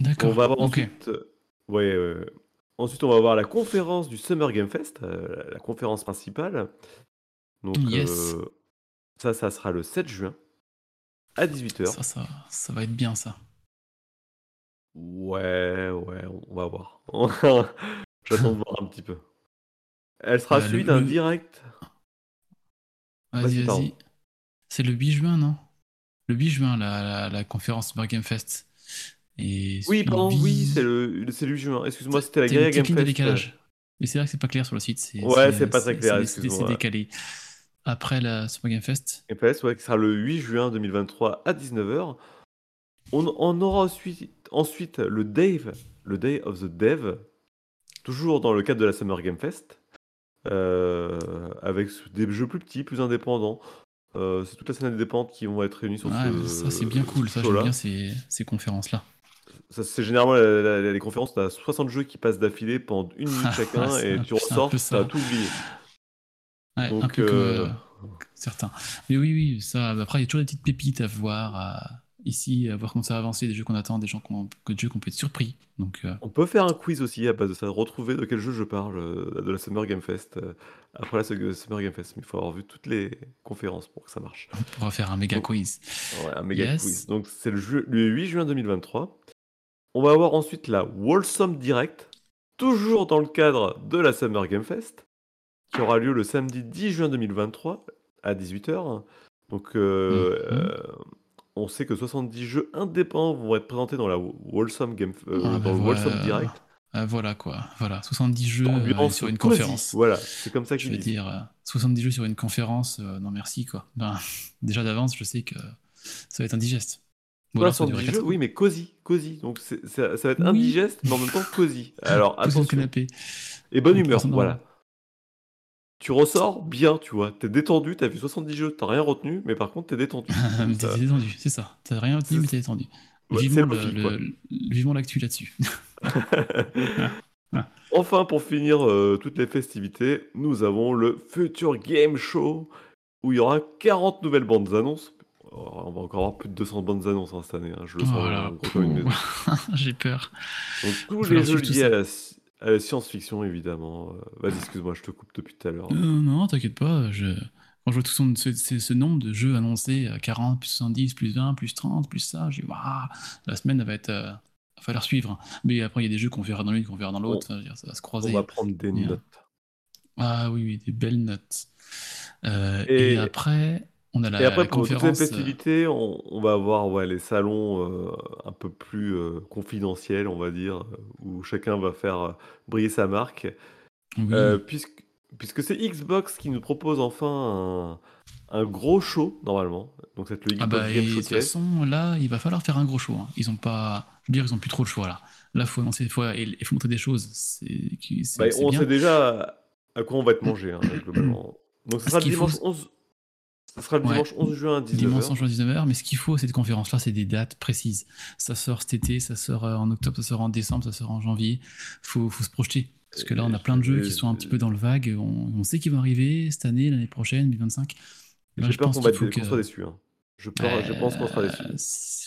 [SPEAKER 2] On
[SPEAKER 3] D'accord.
[SPEAKER 2] va avoir
[SPEAKER 3] ok.
[SPEAKER 2] ensuite, euh, ouais, euh, ensuite, on va avoir la conférence du Summer Game Fest, euh, la conférence principale. Donc,
[SPEAKER 3] Yes.
[SPEAKER 2] euh, ça, ça sera le 7 juin à 18h.
[SPEAKER 3] Ça, ça, ça va être bien ça.
[SPEAKER 2] Ouais, ouais, on va voir. J'attends de voir un petit peu. Elle sera
[SPEAKER 3] Euh,
[SPEAKER 2] suivie d'un
[SPEAKER 3] le-
[SPEAKER 2] direct. Vas-y,
[SPEAKER 3] Vas-y. C'est le 8 juin, non? Le 8 juin, la, la, la conférence Summer Game Fest. Et
[SPEAKER 2] Oui, pardon, oui, c'est le, c'est le 8 juin. Excuse-moi, c'était la Guerilla Game Fest.
[SPEAKER 3] décalage. Mais c'est vrai que c'est pas clair sur le site. C'est,
[SPEAKER 2] Ouais, c'est pas très clair.
[SPEAKER 3] C'est décalé. Après la Summer Game Fest,
[SPEAKER 2] Game Fest, ouais, qui sera le 8 juin 2023 à 19h. On, on aura ensuite, ensuite le Dave, le Day of the Dev, toujours dans le cadre de la Summer Game Fest, euh, avec des jeux plus petits, plus indépendants. Euh, c'est toute la scène indépendante qui vont être réunis sur
[SPEAKER 3] ouais,
[SPEAKER 2] ce
[SPEAKER 3] ça c'est bien cool. Ça, j'aime bien ces, ces conférences-là.
[SPEAKER 2] Ça, c'est généralement la- la- les conférences, tu as 60 jeux qui passent d'affilée pendant une minute chacun et tu ressors,
[SPEAKER 3] peu
[SPEAKER 2] tu
[SPEAKER 3] ça.
[SPEAKER 2] as tout oublié.
[SPEAKER 3] Ouais, un
[SPEAKER 2] Donc,
[SPEAKER 3] peu
[SPEAKER 2] euh,
[SPEAKER 3] euh, certains. Mais oui, oui, ça. Après, il y a toujours des petites pépites à voir à- ici, à voir comment ça va avancer, des jeux qu'on attend, des gens qu'on, que des jeux qu'on peut être surpris. Donc, euh,
[SPEAKER 2] On peut faire un quiz aussi à base de ça, retrouver de quel jeu je parle euh, de la Summer Game Fest euh, après la Su- Summer Game Fest. Mais il faut avoir vu toutes les conférences pour que ça marche.
[SPEAKER 3] on pourra faire un méga
[SPEAKER 2] Donc,
[SPEAKER 3] quiz.
[SPEAKER 2] Ouais, un méga
[SPEAKER 3] Yes.
[SPEAKER 2] quiz. Donc c'est le, le 8 juin 2023. On va avoir ensuite la Wholesome Direct, toujours dans le cadre de la Summer Game Fest, qui aura lieu le samedi 10 juin 2023 à 18h. Donc euh,
[SPEAKER 3] Mhm.
[SPEAKER 2] euh, on sait que 70 jeux indépendants vont être présentés dans la Wholesome Game euh,
[SPEAKER 3] Ah,
[SPEAKER 2] dans
[SPEAKER 3] bah,
[SPEAKER 2] le
[SPEAKER 3] voilà.
[SPEAKER 2] Wholesome Direct.
[SPEAKER 3] Euh, une quoi. Voilà, 70 jeux euh, sur une conférence.
[SPEAKER 2] Voilà, c'est comme ça
[SPEAKER 3] Je
[SPEAKER 2] qu'ils
[SPEAKER 3] veux dire, euh, 70 jeux sur une conférence, euh, non merci quoi. Ben, déjà d'avance, je sais que ça va être indigeste.
[SPEAKER 2] Voilà,
[SPEAKER 3] alors ça va durer
[SPEAKER 2] 70
[SPEAKER 3] quatre
[SPEAKER 2] jeux, oui, mais cosy, cosy. Donc ça, ça va être
[SPEAKER 3] Oui.
[SPEAKER 2] indigeste, mais en même temps cosy. Alors attention.
[SPEAKER 3] canapé.
[SPEAKER 2] Et bonne humeur, voilà. Tu ressors bien, tu vois. T'es détendu, t'as vu 70 jeux, t'as rien retenu, mais par contre t'es détendu.
[SPEAKER 3] T'es détendu, c'est ça. T'as rien retenu, mais t'es détendu.
[SPEAKER 2] Ouais,
[SPEAKER 3] vivement, le, le- l'actu là-dessus.
[SPEAKER 2] enfin, pour finir euh, toutes les festivités, nous avons le Future Game Show où il y aura 40 nouvelles bandes annonces. Oh, on va encore avoir plus de 200 bandes annonces hein, cette année, hein, je le sens une maison.
[SPEAKER 3] J'ai peur.
[SPEAKER 2] Donc tous
[SPEAKER 3] va
[SPEAKER 2] les jeux liés à la, la science-fiction évidemment. Euh, Vas-y, excuse-moi, je te coupe depuis tout à l'heure.
[SPEAKER 3] Euh, non, t'inquiète pas. Je... Quand je vois tout son- ce, ce- ce nombre de jeux annoncés, euh, 40, plus 70, plus 20, plus 30, plus ça, j'ai dit, waouh, la semaine, elle va être. euh, va falloir suivre. Mais après, il y a des jeux qu'on verra dans l'une, qu'on verra dans l'autre. Ça, va se
[SPEAKER 2] On
[SPEAKER 3] croiser.
[SPEAKER 2] va prendre des notes.
[SPEAKER 3] Ah oui, oui, des belles notes. Euh, et...
[SPEAKER 2] Et-
[SPEAKER 3] après, on a la,
[SPEAKER 2] Et après,
[SPEAKER 3] la
[SPEAKER 2] pour toutes les
[SPEAKER 3] euh,
[SPEAKER 2] festivités, on, on va avoir ouais, les salons euh, un peu plus euh, confidentiels, on va dire, où chacun va faire euh, briller sa marque.
[SPEAKER 3] oui.
[SPEAKER 2] Puisque puisque c'est Xbox qui nous propose enfin un, un gros show, normalement. Donc, c'est le Xbox
[SPEAKER 3] Ah bah,
[SPEAKER 2] Game
[SPEAKER 3] et de toute façon, là, il va falloir faire un gros show. hein. Ils ont pas. Je veux dire, ils ont plus trop le choix là. Là, il faut annoncer, faut, faut montrer des choses.
[SPEAKER 2] Bah, on
[SPEAKER 3] bien.
[SPEAKER 2] sait déjà à quoi on va être mangé, hein, globalement. Donc, ce
[SPEAKER 3] Ce
[SPEAKER 2] sera
[SPEAKER 3] qu'il faut,
[SPEAKER 2] dimanche 11. Ce sera le
[SPEAKER 3] Ouais.
[SPEAKER 2] dimanche 11 juin à 19h.
[SPEAKER 3] Dimanche en juin 19h, mais ce qu'il faut à cette conférence-là, c'est des dates précises. Ça sort cet été, ça sort euh, en octobre, ça sort en décembre, ça sort en janvier. Faut, faut se projeter. Parce que là, on a plein de jeux qui sont un petit peu dans le vague. On, on sait qu'ils vont arriver cette année, l'année prochaine, 2025. Là,
[SPEAKER 2] J'ai
[SPEAKER 3] je
[SPEAKER 2] peur
[SPEAKER 3] pense
[SPEAKER 2] qu'on qu'on
[SPEAKER 3] que-
[SPEAKER 2] soit déçus. hein. Je, peur- je pense qu'on sera déçus.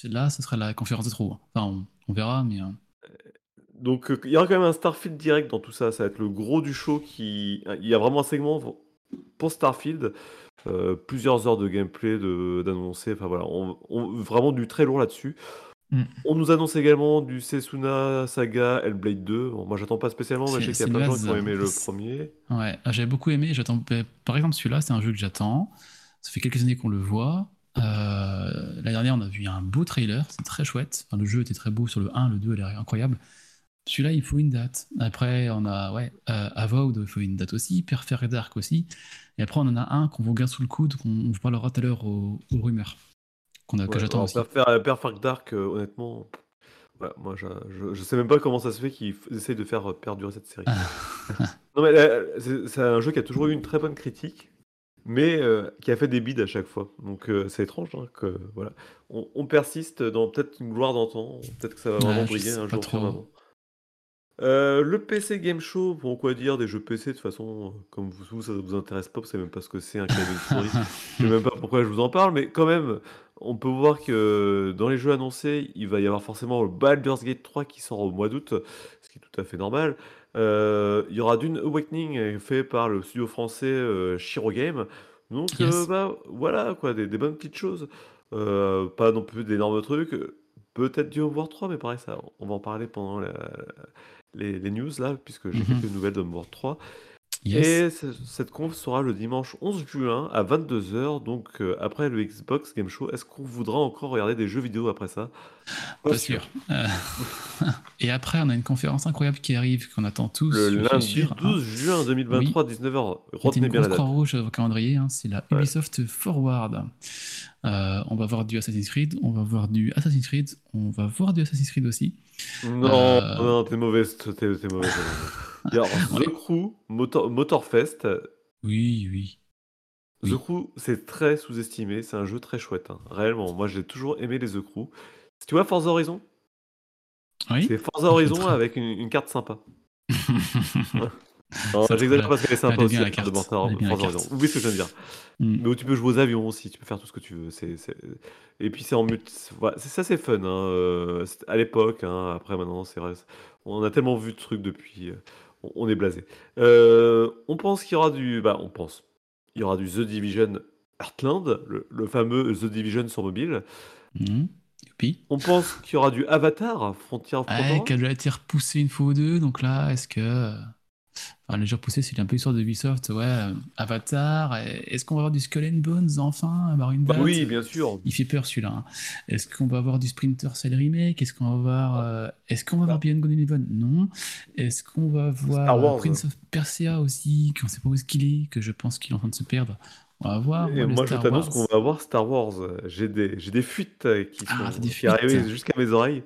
[SPEAKER 3] Euh, Là, ce sera la conférence de trop. Enfin, on, on verra, mais. euh,
[SPEAKER 2] Donc euh, il y aura quand même un Starfield direct dans tout ça, ça va être le gros du show qui... Il y a vraiment un segment pour Starfield, euh, plusieurs heures de gameplay, de- d'annoncer, enfin voilà, on, on- vraiment du très lourd là-dessus.
[SPEAKER 3] Mm.
[SPEAKER 2] On nous annonce également du Sesuna Saga Hellblade 2. Bon, moi, j'attends pas spécialement, mais je sais qu'il y a plein de gens qui ont aimé le premier.
[SPEAKER 3] Ouais, ah, j'avais beaucoup aimé. J'attends. Par exemple, celui-là, c'est un jeu que j'attends. Ça fait quelques années qu'on le voit. Euh, L'année dernière, on a vu un beau trailer. C'est très chouette. Enfin, le jeu était très beau sur le 1, le 2, elle est incroyable. Celui-là, il faut une date. Après, on a ouais, euh, Avowed, il faut une date aussi. Perfect Dark aussi. Et après, on en a un qu'on vous garde sous le coude, qu'on on vous parlera tout à l'heure aux, aux rumeurs. Qu'on a, que
[SPEAKER 2] Ouais,
[SPEAKER 3] j'attends aussi.
[SPEAKER 2] Perfect Perfect Dark, euh, honnêtement, voilà, moi, je, je, je sais même pas comment ça se fait qu'ils essayent de faire euh, perdurer cette série. non, mais euh, c'est un jeu qui a toujours eu une très bonne critique, mais euh, qui a fait des bides à chaque fois. Donc, euh, c'est étrange hein, que voilà, on, on persiste dans peut-être une gloire d'antan. Peut-être que ça va vraiment briller un jour
[SPEAKER 3] trop.
[SPEAKER 2] Euh, le PC Game Show, bon quoi dire, des jeux PC de toute façon, euh, comme vous, vous, ça ne vous intéresse pas, vous savez même pas ce que c'est un clavier souris. Je sais même pas pourquoi je vous en parle, mais quand même, on peut voir que dans les jeux annoncés, il va y avoir forcément le Baldur's Gate 3 qui sort au mois d'août, ce qui est tout à fait normal. Euh, il y aura Dune Awakening euh, fait par le studio français euh, Shiro Game. Donc
[SPEAKER 3] Yes.
[SPEAKER 2] euh, bah, voilà quoi, des, des bonnes petites choses. Euh, pas non plus d'énormes trucs. Peut-être du Homeworld 3, mais pareil, ça, on va en parler pendant la- les, les news là, puisque j'ai
[SPEAKER 3] Mhm.
[SPEAKER 2] quelques nouvelles d'Homeworld 3.
[SPEAKER 3] Yes.
[SPEAKER 2] Et ce- cette conf sera le dimanche 11 juin à 22h, donc euh, après le Xbox Game Show. Est-ce qu'on voudra encore regarder des jeux vidéo après ça?
[SPEAKER 3] Pas sûr. Euh, Et après, on a une conférence incroyable qui arrive, qu'on attend tous.
[SPEAKER 2] Le lundi
[SPEAKER 3] sûr, hein.
[SPEAKER 2] 12 juin 2023, 19h.
[SPEAKER 3] C'était
[SPEAKER 2] Retenez
[SPEAKER 3] une
[SPEAKER 2] bien la date.
[SPEAKER 3] rouge au calendrier, hein, c'est la
[SPEAKER 2] Ouais.
[SPEAKER 3] Ubisoft Forward. Euh, on va voir du Assassin's Creed, on va voir du Assassin's Creed, on va voir du Assassin's Creed aussi.
[SPEAKER 2] Non,
[SPEAKER 3] Euh.
[SPEAKER 2] non, t'es mauvaise, t'es, t'es mauvaise. t'es mauvaise. Il y a
[SPEAKER 3] On est-
[SPEAKER 2] The Crew, Motor, Motorfest.
[SPEAKER 3] Oui, oui.
[SPEAKER 2] The
[SPEAKER 3] Oui.
[SPEAKER 2] Crew, c'est très sous-estimé, c'est un jeu très chouette, hein. réellement. Moi, j'ai toujours aimé les The Crew. Tu vois Forza Horizon?
[SPEAKER 3] Oui
[SPEAKER 2] C'est Forza Horizon avec une, une carte sympa.
[SPEAKER 3] Ça,
[SPEAKER 2] j'exagère parce qu'elle est sympa aussi, la carte de. Horizon. Oublie ce que je viens de dire.
[SPEAKER 3] Mm.
[SPEAKER 2] Mais où tu peux jouer aux avions aussi, tu peux faire tout ce que tu veux. C'est- Et puis c'est en multi. voilà, c'est ça, c'est fun. hein, euh, À l'époque, hein, après maintenant, c'est vrai. On a tellement vu de trucs depuis. euh, On est blasé. Euh, on pense qu'il y aura du. Bah, on pense. Il y aura du The Division Heartland, le, le fameux The Division sur mobile.
[SPEAKER 3] Youpi.
[SPEAKER 2] On pense qu'il y aura du Avatar, Frontier of
[SPEAKER 3] Ouais, qu'elle a été repoussée une fois ou deux, donc là, est-ce que. Enfin, le jeu repoussé, c'est un peu l'histoire de Ubisoft, ouais. euh, Avatar, est-ce qu'on va avoir du Skull and Bones enfin une
[SPEAKER 2] Bah oui, bien sûr.
[SPEAKER 3] Il fait peur celui-là. hein. Est-ce qu'on va avoir du Sprinter Cell Remake? Est-ce qu'on va avoir, euh, est-ce qu'on va avoir Beyond Good and Evil? Non. Est-ce qu'on va avoir
[SPEAKER 2] Star
[SPEAKER 3] euh. Prince of Persia aussi, qu'on sait pas où est-ce qu'il est, que je pense qu'il est en train de se perdre? On va voir.
[SPEAKER 2] Et moi, je t'annonce qu'on va avoir Star Wars. J'ai des, j'ai des fuites euh, qui,
[SPEAKER 3] Ah,
[SPEAKER 2] sont,
[SPEAKER 3] t'as des
[SPEAKER 2] qui arrivent
[SPEAKER 3] fuites.
[SPEAKER 2] jusqu'à mes oreilles.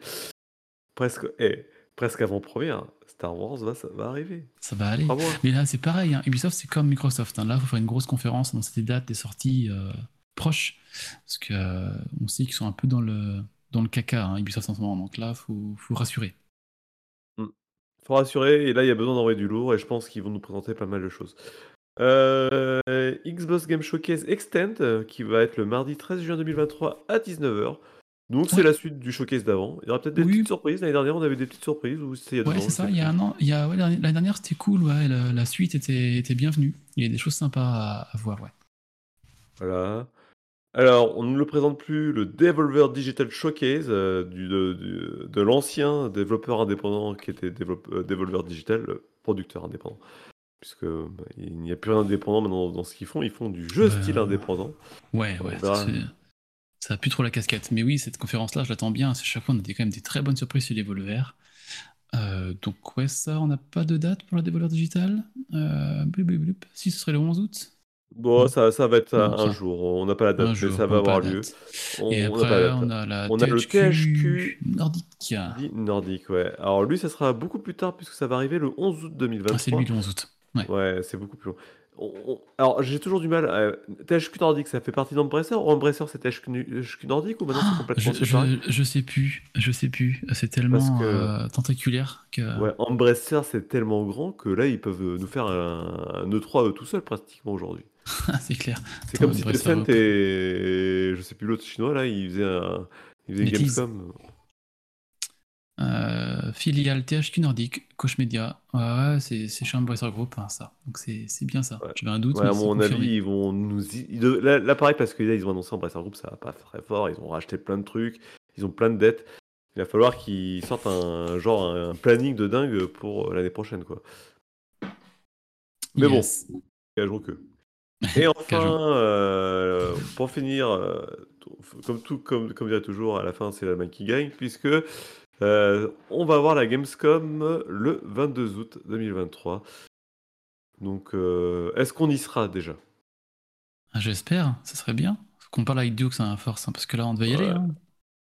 [SPEAKER 2] Presque, eh, presque avant-première. Star Wars, va, ça va arriver.
[SPEAKER 3] Ça va aller. Mais là, c'est pareil. hein. Ubisoft, c'est comme Microsoft. hein. Là, il faut faire une grosse conférence dans des dates, des sorties euh, proches. Parce que euh, on sait qu'ils sont un peu dans le, dans le caca, hein, Ubisoft en ce moment. Donc là, il faut, faut rassurer.
[SPEAKER 2] Faut rassurer, et là, il y a besoin d'envoyer du lourd, et je pense qu'ils vont nous présenter pas mal de choses. Euh, Xbox Game Showcase Extend, qui va être le mardi 13 juin 2023 à 19h. Donc, c'est
[SPEAKER 3] Ouais.
[SPEAKER 2] la suite du showcase d'avant. Il y aura peut-être des
[SPEAKER 3] Oui.
[SPEAKER 2] petites surprises. L'année dernière, on avait des petites surprises, ou c'était
[SPEAKER 3] Ouais, c'est ça. Il y a un an, il y a, ouais, l'année dernière, c'était cool. Ouais, la, la suite était, était bienvenue. Il y a des choses sympas à, à voir. Ouais.
[SPEAKER 2] Voilà. Alors, on ne le présente plus, le Devolver Digital Showcase euh, du, de, du- de l'ancien développeur indépendant qui était euh, Devolver Digital, euh, producteur indépendant. Puisque bah, il n'y a plus rien d'indépendant maintenant dans ce qu'ils font, ils font du jeu
[SPEAKER 3] Ouais.
[SPEAKER 2] style indépendant.
[SPEAKER 3] Ouais, ouais. Ça, a plus trop la casquette. Mais oui, cette conférence-là, je l'attends bien. À chaque fois, on a des, quand même des très bonnes surprises sur les Devolver. Euh, donc, ouais, ça, on n'a pas de date pour la Devolver Digital. Euh, blub, blub, blub. Si, ce serait le 11 août.
[SPEAKER 2] Bon, ça, ça va être un,
[SPEAKER 3] Bon,
[SPEAKER 2] un
[SPEAKER 3] ça.
[SPEAKER 2] jour, on n'a pas la date,
[SPEAKER 3] Un
[SPEAKER 2] mais
[SPEAKER 3] jour,
[SPEAKER 2] ça va avoir lieu. On
[SPEAKER 3] Et après,
[SPEAKER 2] pas la date.
[SPEAKER 3] on a la
[SPEAKER 2] On a le THQ
[SPEAKER 3] nordique.
[SPEAKER 2] Nordique, ouais. Alors lui, ça sera beaucoup plus tard, puisque ça va arriver le 11 août 2023.
[SPEAKER 3] Ah, c'est lui le 11 août. Ouais.
[SPEAKER 2] Ouais, c'est beaucoup plus long. On- on- Alors, j'ai toujours du mal. à- THQ Nordique, ça fait partie d'Embracer ou Embracer, c'est THQ Nordique ou maintenant c'est
[SPEAKER 3] Ah,
[SPEAKER 2] complètement
[SPEAKER 3] je, je, je sais plus. Je sais plus. C'est tellement
[SPEAKER 2] que-
[SPEAKER 3] euh, tentaculaire que.
[SPEAKER 2] Ouais, Embracer, c'est tellement grand que là, ils peuvent nous faire un, un E3 eux tout seuls, pratiquement, aujourd'hui.
[SPEAKER 3] c'est clair.
[SPEAKER 2] C'est comme si Tencent et. Je sais plus l'autre chinois, là, ils faisaient un. Ils faisaient. Gamescom.
[SPEAKER 3] Euh, filiale THQ Nordique, Koch Media. Ouais, c'est chez Embracer Group, hein, ça. Donc c'est c'est bien ça.
[SPEAKER 2] Ouais.
[SPEAKER 3] J'avais un doute,
[SPEAKER 2] Ouais,
[SPEAKER 3] mais
[SPEAKER 2] à mon avis, ils vont nous. y- Là, là, pareil, parce que là, ils ont annoncé Embracer Group, ça va pas très fort. Ils ont racheté plein de trucs, ils ont plein de dettes. il va falloir qu'ils sortent un genre un planning de dingue pour l'année prochaine, quoi. Mais
[SPEAKER 3] Yes.
[SPEAKER 2] bon, gageons que. Et enfin, euh, pour finir, euh, comme tout, comme, comme dirait toujours, à la fin, c'est la main qui gagne, puisque euh, on va avoir la Gamescom le 22 août 2023. Donc, euh, est-ce qu'on y sera déjà?
[SPEAKER 3] Ah, J'espère, ça serait bien. Faut qu'on parle avec Dukes à force, hein, parce que là, on devait y aller. hein.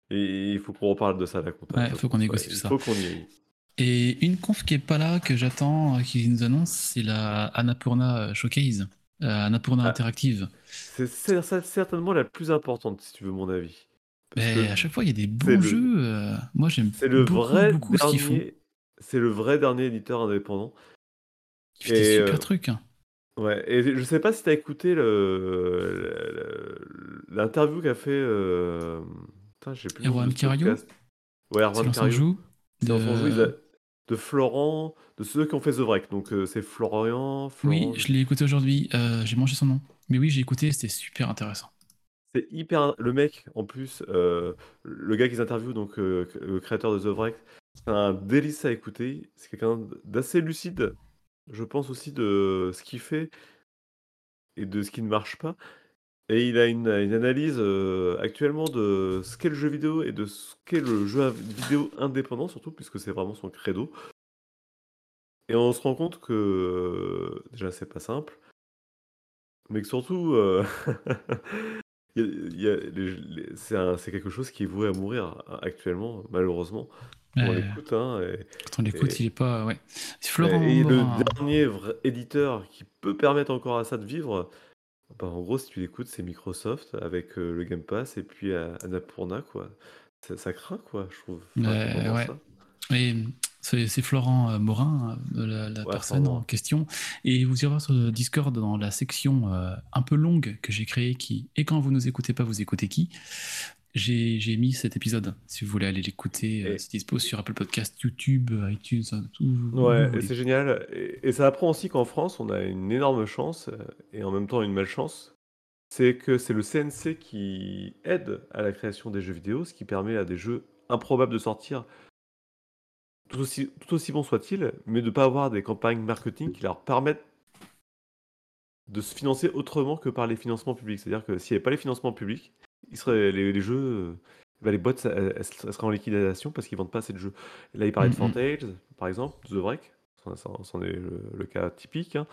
[SPEAKER 2] Et il faut qu'on reparle de ça à la compta.
[SPEAKER 3] Ouais, faut qu'on négocie
[SPEAKER 2] il
[SPEAKER 3] ça.
[SPEAKER 2] faut qu'on y aille.
[SPEAKER 3] Et une conf qui est pas là, que j'attends, euh, qui nous annonce, c'est la Annapurna Showcase, euh, Annapurna
[SPEAKER 2] Ah.
[SPEAKER 3] Interactive.
[SPEAKER 2] C'est cer- cer- certainement la plus importante, si tu veux mon avis.
[SPEAKER 3] Mais à chaque fois, il y a des bons jeux. euh, moi, j'aime
[SPEAKER 2] le
[SPEAKER 3] beaucoup,
[SPEAKER 2] vrai
[SPEAKER 3] beaucoup ce qu'ils font.
[SPEAKER 2] dernier. C'est le vrai dernier éditeur indépendant.
[SPEAKER 3] Ils font des
[SPEAKER 2] Et,
[SPEAKER 3] super
[SPEAKER 2] euh,
[SPEAKER 3] trucs. hein.
[SPEAKER 2] Ouais, et je sais pas si t'as écouté le l'interview qu'a fait. Euh... Putain, j'ai plus
[SPEAKER 3] Erwan Cario.
[SPEAKER 2] Ouais, Erwan Cario.
[SPEAKER 3] De...
[SPEAKER 2] de Florent, de ceux qui ont fait The Break. Donc euh, c'est Florian,
[SPEAKER 3] Oui,
[SPEAKER 2] Florent.
[SPEAKER 3] je l'ai écouté aujourd'hui. euh, j'ai mangé son nom. Mais oui, j'ai écouté, c'était super intéressant.
[SPEAKER 2] C'est hyper. Le mec, en plus, euh, le gars qu'ils interviewent, donc euh, le créateur de The Break, c'est un délice à écouter. C'est quelqu'un d'assez lucide, je pense aussi, de ce qu'il fait et de ce qui ne marche pas. Et il a une, analyse euh, actuellement de ce qu'est le jeu vidéo et de ce qu'est le jeu vidéo indépendant, surtout, puisque c'est vraiment son credo. Et on se rend compte que déjà c'est pas simple, mais que surtout il y a- il y a les- les- c'est un- c'est quelque chose qui est voué à mourir hein, actuellement, malheureusement. On
[SPEAKER 3] Euh,
[SPEAKER 2] l'écoute, hein, et,
[SPEAKER 3] quand on l'écoute,
[SPEAKER 2] et-
[SPEAKER 3] il est pas. Ouais. C'est Florent
[SPEAKER 2] et le
[SPEAKER 3] Morin.
[SPEAKER 2] dernier vrai éditeur qui peut permettre encore à ça de vivre, bah, en gros, si tu l'écoutes, c'est Microsoft avec euh, le Game Pass et puis euh, Annapurna, quoi. Ça, ça craint, quoi, je trouve. Enfin,
[SPEAKER 3] Ouais,
[SPEAKER 2] quand on voit
[SPEAKER 3] ouais.
[SPEAKER 2] ça.
[SPEAKER 3] Et c'est Florent euh, Morin, euh, la, la
[SPEAKER 2] Ouais,
[SPEAKER 3] personne en question. Et vous irez voir sur le Discord dans la section euh, un peu longue que j'ai créée qui Et quand vous nous écoutez pas, vous écoutez qui? J'ai mis cet épisode. Si vous voulez aller l'écouter, euh, c'est dispo sur Apple Podcast, YouTube, iTunes, euh, tout.
[SPEAKER 2] Ouais, c'est génial. Et, et ça apprend aussi qu'en France, on a une énorme chance et en même temps une malchance. C'est que c'est le CNC qui aide à la création des jeux vidéo, ce qui permet à des jeux improbables de sortir, tout aussi, tout aussi bons soient-ils, mais de ne pas avoir des campagnes marketing qui leur permettent de se financer autrement que par les financements publics. C'est-à-dire que s'il n'y avait pas les financements publics, ils seraient, les, les jeux, euh, bah, les boîtes, elles, elles seraient en liquidation parce qu'ils vendent pas assez de jeux. Et là, il parlait de
[SPEAKER 3] Mhm.
[SPEAKER 2] Fantage, par exemple, The Break. C'en est le, le cas typique. hein.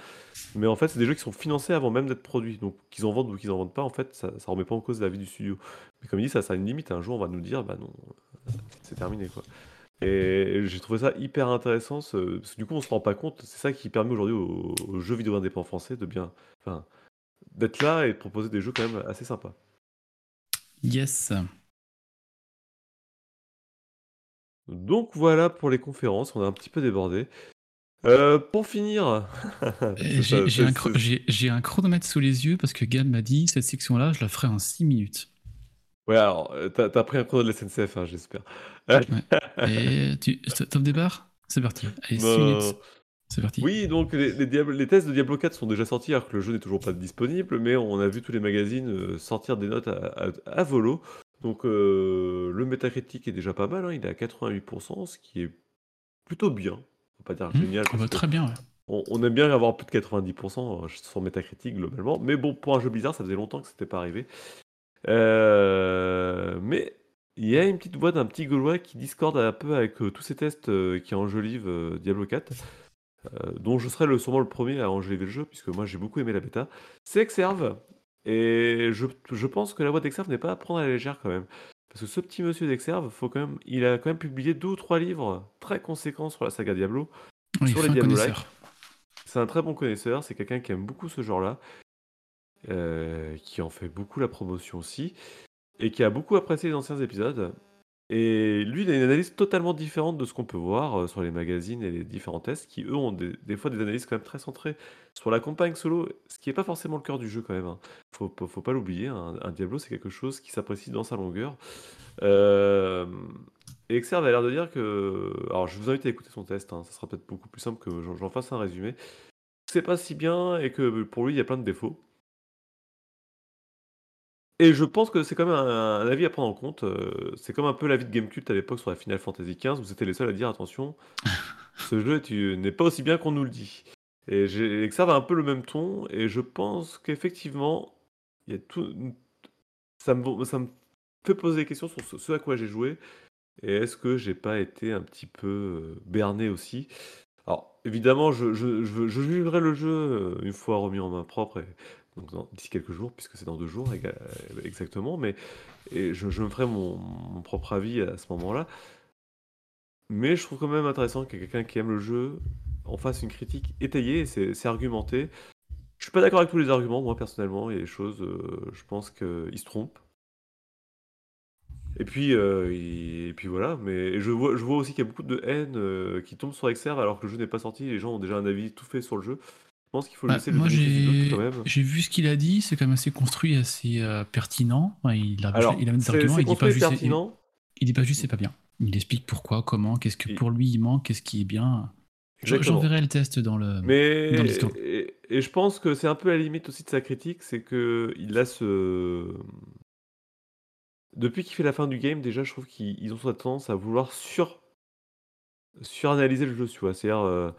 [SPEAKER 2] Mais en fait, c'est des jeux qui sont financés avant même d'être produits. Donc, qu'ils en vendent ou qu'ils en vendent pas, en fait, ça ne remet pas en cause la vie du studio. Mais comme il dit, ça, ça a une limite. Un jour, on va nous dire, bah non, c'est terminé. quoi. Et j'ai trouvé ça hyper intéressant. ce- Parce que du coup, on se rend pas compte. C'est ça qui permet aujourd'hui aux, aux jeux vidéo indépendants français de bien. Enfin, d'être là et de proposer des jeux quand même assez sympas.
[SPEAKER 3] Yes.
[SPEAKER 2] Donc voilà pour les conférences, on a un petit peu débordé. Euh, pour finir,
[SPEAKER 3] J'ai
[SPEAKER 2] ça,
[SPEAKER 3] j'ai
[SPEAKER 2] c'est-
[SPEAKER 3] un, chro-
[SPEAKER 2] c'est-
[SPEAKER 3] j'ai- j'ai un chronomètre sous les yeux parce que Gab m'a dit cette section-là, je la ferai en 6 minutes.
[SPEAKER 2] Ouais, alors, euh, t'as t'as pris un chrono de la SNCF, hein, j'espère.
[SPEAKER 3] Et tu top départ? C'est parti. Allez, 6
[SPEAKER 2] Non,
[SPEAKER 3] minutes. C'est parti.
[SPEAKER 2] Oui, donc les, les Diablo- les tests de Diablo 4 sont déjà sortis alors que le jeu n'est toujours pas disponible, mais on a vu tous les magazines euh, sortir des notes à, à- à volo. Donc euh, le métacritique est déjà pas mal, hein, il est à 88%, ce qui est plutôt bien. On va pas dire
[SPEAKER 3] Mmh,
[SPEAKER 2] génial,
[SPEAKER 3] très bien. ouais.
[SPEAKER 2] on, on aime bien avoir plus de 90% sur métacritique globalement, mais bon, pour un jeu bizarre, ça faisait longtemps que c'était pas arrivé. Euh, mais il y a une petite voix d'un petit Gaulois qui discorde un peu avec euh, tous ces tests euh, qui enjolivent euh, Diablo 4, euh, dont je serai le, sûrement le premier à enjoliver le jeu, puisque moi j'ai beaucoup aimé la bêta. C'est Exerve, et je, je pense que la voix d'Exerve n'est pas à prendre à la légère quand même. Parce que ce petit monsieur d'Exerve, faut quand même, il a quand même publié deux ou trois livres très conséquents sur la saga Diablo.
[SPEAKER 3] Oui,
[SPEAKER 2] sur les Diablo. C'est un très bon connaisseur, c'est quelqu'un qui aime beaucoup ce genre-là, qui en fait beaucoup la promotion aussi, et qui a beaucoup apprécié les anciens épisodes. Et lui, il a une analyse totalement différente de ce qu'on peut voir euh, sur les magazines et les différents tests, qui eux ont des, fois des analyses quand même très centrées sur la campagne solo, ce qui n'est pas forcément le cœur du jeu quand même. hein. Faut, faut pas l'oublier, un, un Diablo c'est quelque chose qui s'apprécie dans sa longueur. Euh, et Exerve a l'air de dire que. Alors je vous invite à écouter son test, hein, ça sera peut-être beaucoup plus simple que j'en fasse un résumé. C'est pas si bien et que pour lui il y a plein de défauts. Et je pense que c'est quand même un, un avis à prendre en compte. euh, c'est comme un peu l'avis de Gamecult à l'époque sur la Final Fantasy XV, où c'était les seuls à dire attention, ce jeu n'est pas aussi bien qu'on nous le dit. Et, j'ai- et que ça va un peu le même ton, et je pense qu'effectivement, il y a tout, ça, me, ça me fait poser des questions sur ce, ce à quoi j'ai joué, et est-ce que j'ai pas été un petit peu euh, berné aussi? Alors, évidemment, je, je, je, je jugerai le jeu euh, une fois remis en main propre, et, d'ici quelques jours, puisque c'est dans deux jours euh, exactement, mais et je, me ferai mon, propre avis à ce moment-là. Mais je trouve quand même intéressant que quelqu'un qui aime le jeu en fasse une critique étayée, c'est argumenté. Je suis pas d'accord avec tous les arguments, moi personnellement, il y a des choses, euh, je pense qu'il se trompe. Et puis, euh, et puis voilà, mais je vois, je vois aussi qu'il y a beaucoup de haine qui tombe sur Exerve alors que le jeu n'est pas sorti, les gens ont déjà un avis tout fait sur le jeu. Je pense qu'il faut
[SPEAKER 3] Bah,
[SPEAKER 2] laisser le
[SPEAKER 3] moi, j'ai
[SPEAKER 2] quand même.
[SPEAKER 3] j'ai vu ce qu'il a dit, c'est quand même assez construit, assez euh, pertinent. Enfin, il, a,
[SPEAKER 2] Alors,
[SPEAKER 3] il a des arguments, il dit pas juste, il, il dit pas juste c'est pas bien. Il explique pourquoi, comment, qu'est-ce que pour lui il manque, qu'est-ce qui est bien. J'enverrai le test dans le.
[SPEAKER 2] Mais
[SPEAKER 3] dans le Discord.
[SPEAKER 2] et, et je pense que c'est un peu la limite aussi de sa critique, c'est que il a ce depuis qu'il fait la fin du game, déjà je trouve qu'ils ils ont cette tendance à vouloir sur suranalyser le jeu, tu vois, c'est-à-dire euh,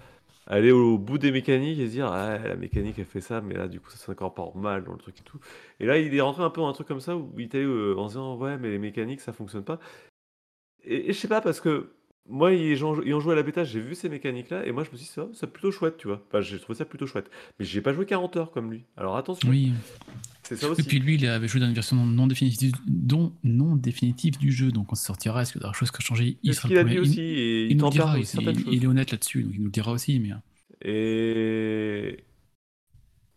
[SPEAKER 2] aller au bout des mécaniques et se dire ah la mécanique elle fait ça, mais là du coup ça s'incorpore mal dans le truc et tout. Et là il est rentré un peu dans un truc comme ça où il était euh, en se disant ouais mais les mécaniques ça fonctionne pas. Et, je sais pas parce que moi, ayant joué à la bêta, j'ai vu ces mécaniques-là, et moi je me suis dit, ça, c'est plutôt chouette, tu vois. Enfin, j'ai trouvé ça plutôt chouette. Mais j'ai pas joué 40 heures comme lui. Alors attention,
[SPEAKER 3] Oui.
[SPEAKER 2] C'est ça
[SPEAKER 3] Et
[SPEAKER 2] aussi.
[SPEAKER 3] puis lui, il avait joué dans une version non définitive, non, non définitive du jeu, donc on se sortira. Est-ce aura des choses qui ont changé Il sera
[SPEAKER 2] qu'il a dit aussi,
[SPEAKER 3] Il,
[SPEAKER 2] et
[SPEAKER 3] il
[SPEAKER 2] il
[SPEAKER 3] nous dira.
[SPEAKER 2] tempère
[SPEAKER 3] Il, est honnête là-dessus, donc il nous le dira aussi. Mais
[SPEAKER 2] Et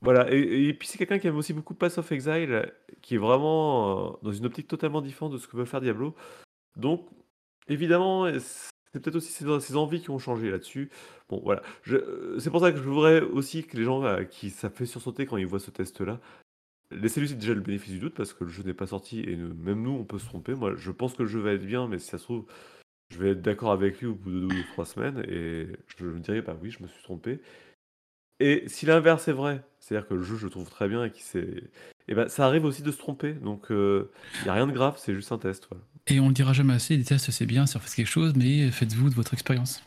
[SPEAKER 2] voilà, et, et puis c'est quelqu'un qui aime aussi beaucoup Pass of Exile, qui est vraiment euh, dans une optique totalement différente de ce que veut faire Diablo. Donc, évidemment, c'est peut-être aussi ses, ses envies qui ont changé là-dessus. Bon, voilà. Euh, C'est pour ça que je voudrais aussi que les gens euh, qui ça fait sursauter quand ils voient ce test-là, laissez-lui déjà le bénéfice du doute parce que le jeu n'est pas sorti et même nous, on peut se tromper. Moi, je pense que le jeu va être bien, mais si ça se trouve, je vais être d'accord avec lui au bout de deux ou trois semaines et je me dirais, bah oui, je me suis trompé. Et si l'inverse est vrai, c'est-à-dire que le jeu, je le trouve très bien et qu'il s'est. Et ben, ça arrive aussi de se tromper. Donc, il n'y a rien de grave, c'est juste un test.
[SPEAKER 3] Et on le dira jamais assez. Les tests, c'est bien, ça fait quelque chose, mais faites-vous de votre expérience.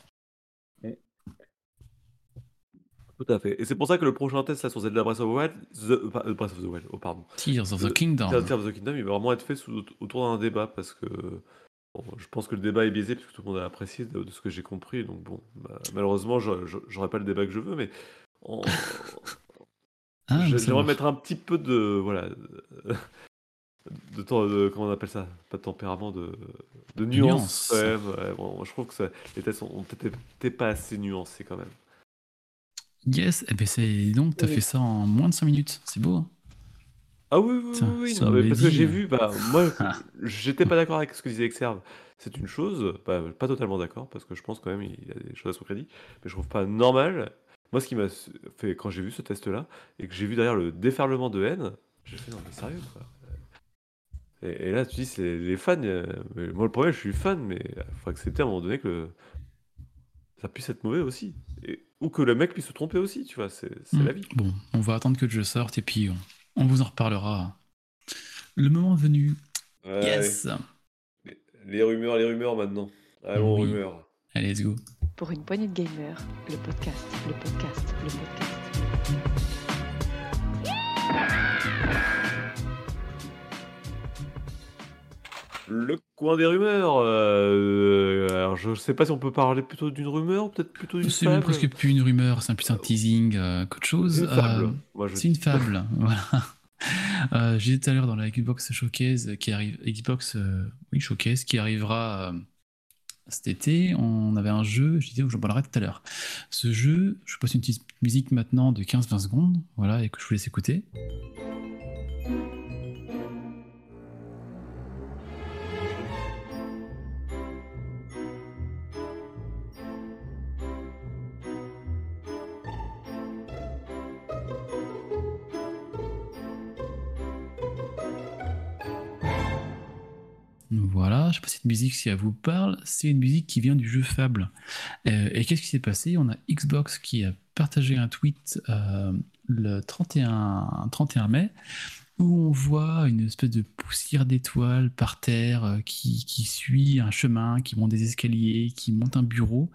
[SPEAKER 2] Tout à fait. Et c'est pour ça que le prochain test là, sur Zelda Breath of the Wild, the- euh, Breath of the Wild, oh pardon,
[SPEAKER 3] Tears of
[SPEAKER 2] Euh,
[SPEAKER 3] the Kingdom.
[SPEAKER 2] Tears of the Kingdom, il va vraiment être fait sous- autour d'un débat parce que bon, je pense que le débat est biaisé parce que tout le monde a apprécié de, de ce que j'ai compris. Donc bon, bah, malheureusement, j'aurai pas le débat que je veux, mais en-
[SPEAKER 3] Ah,
[SPEAKER 2] j'aimerais mettre un petit peu de voilà de, temps- de- comment on appelle ça Pas de tempérament, de, de nuance. Ouais, bon, je trouve que ça- les tests ont, ont peut-être pas assez nuancés quand même.
[SPEAKER 3] Yes, eh ben donc, t'as
[SPEAKER 2] Oui.
[SPEAKER 3] fait ça en moins de 5 minutes. C'est beau. hein
[SPEAKER 2] Ah oui, oui,
[SPEAKER 3] Tiens,
[SPEAKER 2] oui, non, mais parce que j'ai
[SPEAKER 3] euh.
[SPEAKER 2] vu, bah, moi, j'étais pas d'accord avec ce que disait Exerve. C'est une chose, bah, pas totalement d'accord, parce que je pense quand même il a des choses à son crédit, mais je trouve pas normal. Moi, ce qui m'a fait, quand j'ai vu ce test-là, et que j'ai vu derrière le déferlement de haine, j'ai fait, non, mais sérieux, quoi. Et, et là, tu dis, c'est les fans. euh, moi, le problème, je suis fan, mais il faut accepter à un moment donné que ça puisse être mauvais aussi. Et, ou que le mec puisse se tromper aussi, tu vois, c'est c'est
[SPEAKER 3] Hmm.
[SPEAKER 2] la vie.
[SPEAKER 3] Bon, on va attendre que le jeu sorte et puis on, on vous en reparlera. Le moment venu. yes
[SPEAKER 2] Les, les rumeurs, les rumeurs maintenant. Allons,
[SPEAKER 3] Oui.
[SPEAKER 2] rumeurs.
[SPEAKER 3] Allez, let's go.
[SPEAKER 1] Pour une poignée de gamers, le podcast, le podcast, le podcast.
[SPEAKER 2] Le coin des rumeurs. euh, alors, je sais pas si on peut parler plutôt d'une rumeur peut-être plutôt d'une
[SPEAKER 3] C'est
[SPEAKER 2] fable.
[SPEAKER 3] presque plus une rumeur, c'est un plus un teasing euh, qu'autre chose.
[SPEAKER 2] Une fable.
[SPEAKER 3] Euh,
[SPEAKER 2] Moi, je
[SPEAKER 3] c'est une fable, voilà. Euh, J'ai dit tout à l'heure dans la Xbox Showcase qui arrive, Xbox euh, oui, Showcase qui arrivera euh, cet été. On avait un jeu, je disais, j'en parlerai tout à l'heure. Ce jeu, je passe une petite musique maintenant de 15-20 secondes, voilà, et que je vous laisse écouter. Voilà, je sais pas si cette musique, si elle vous parle, c'est une musique qui vient du jeu Fable. Euh, et qu'est-ce qui s'est passé? On a Xbox qui a partagé un tweet euh, le 31, 31 mai où on voit une espèce de poussière d'étoiles par terre euh, qui, suit un chemin, qui monte des escaliers, qui monte un bureau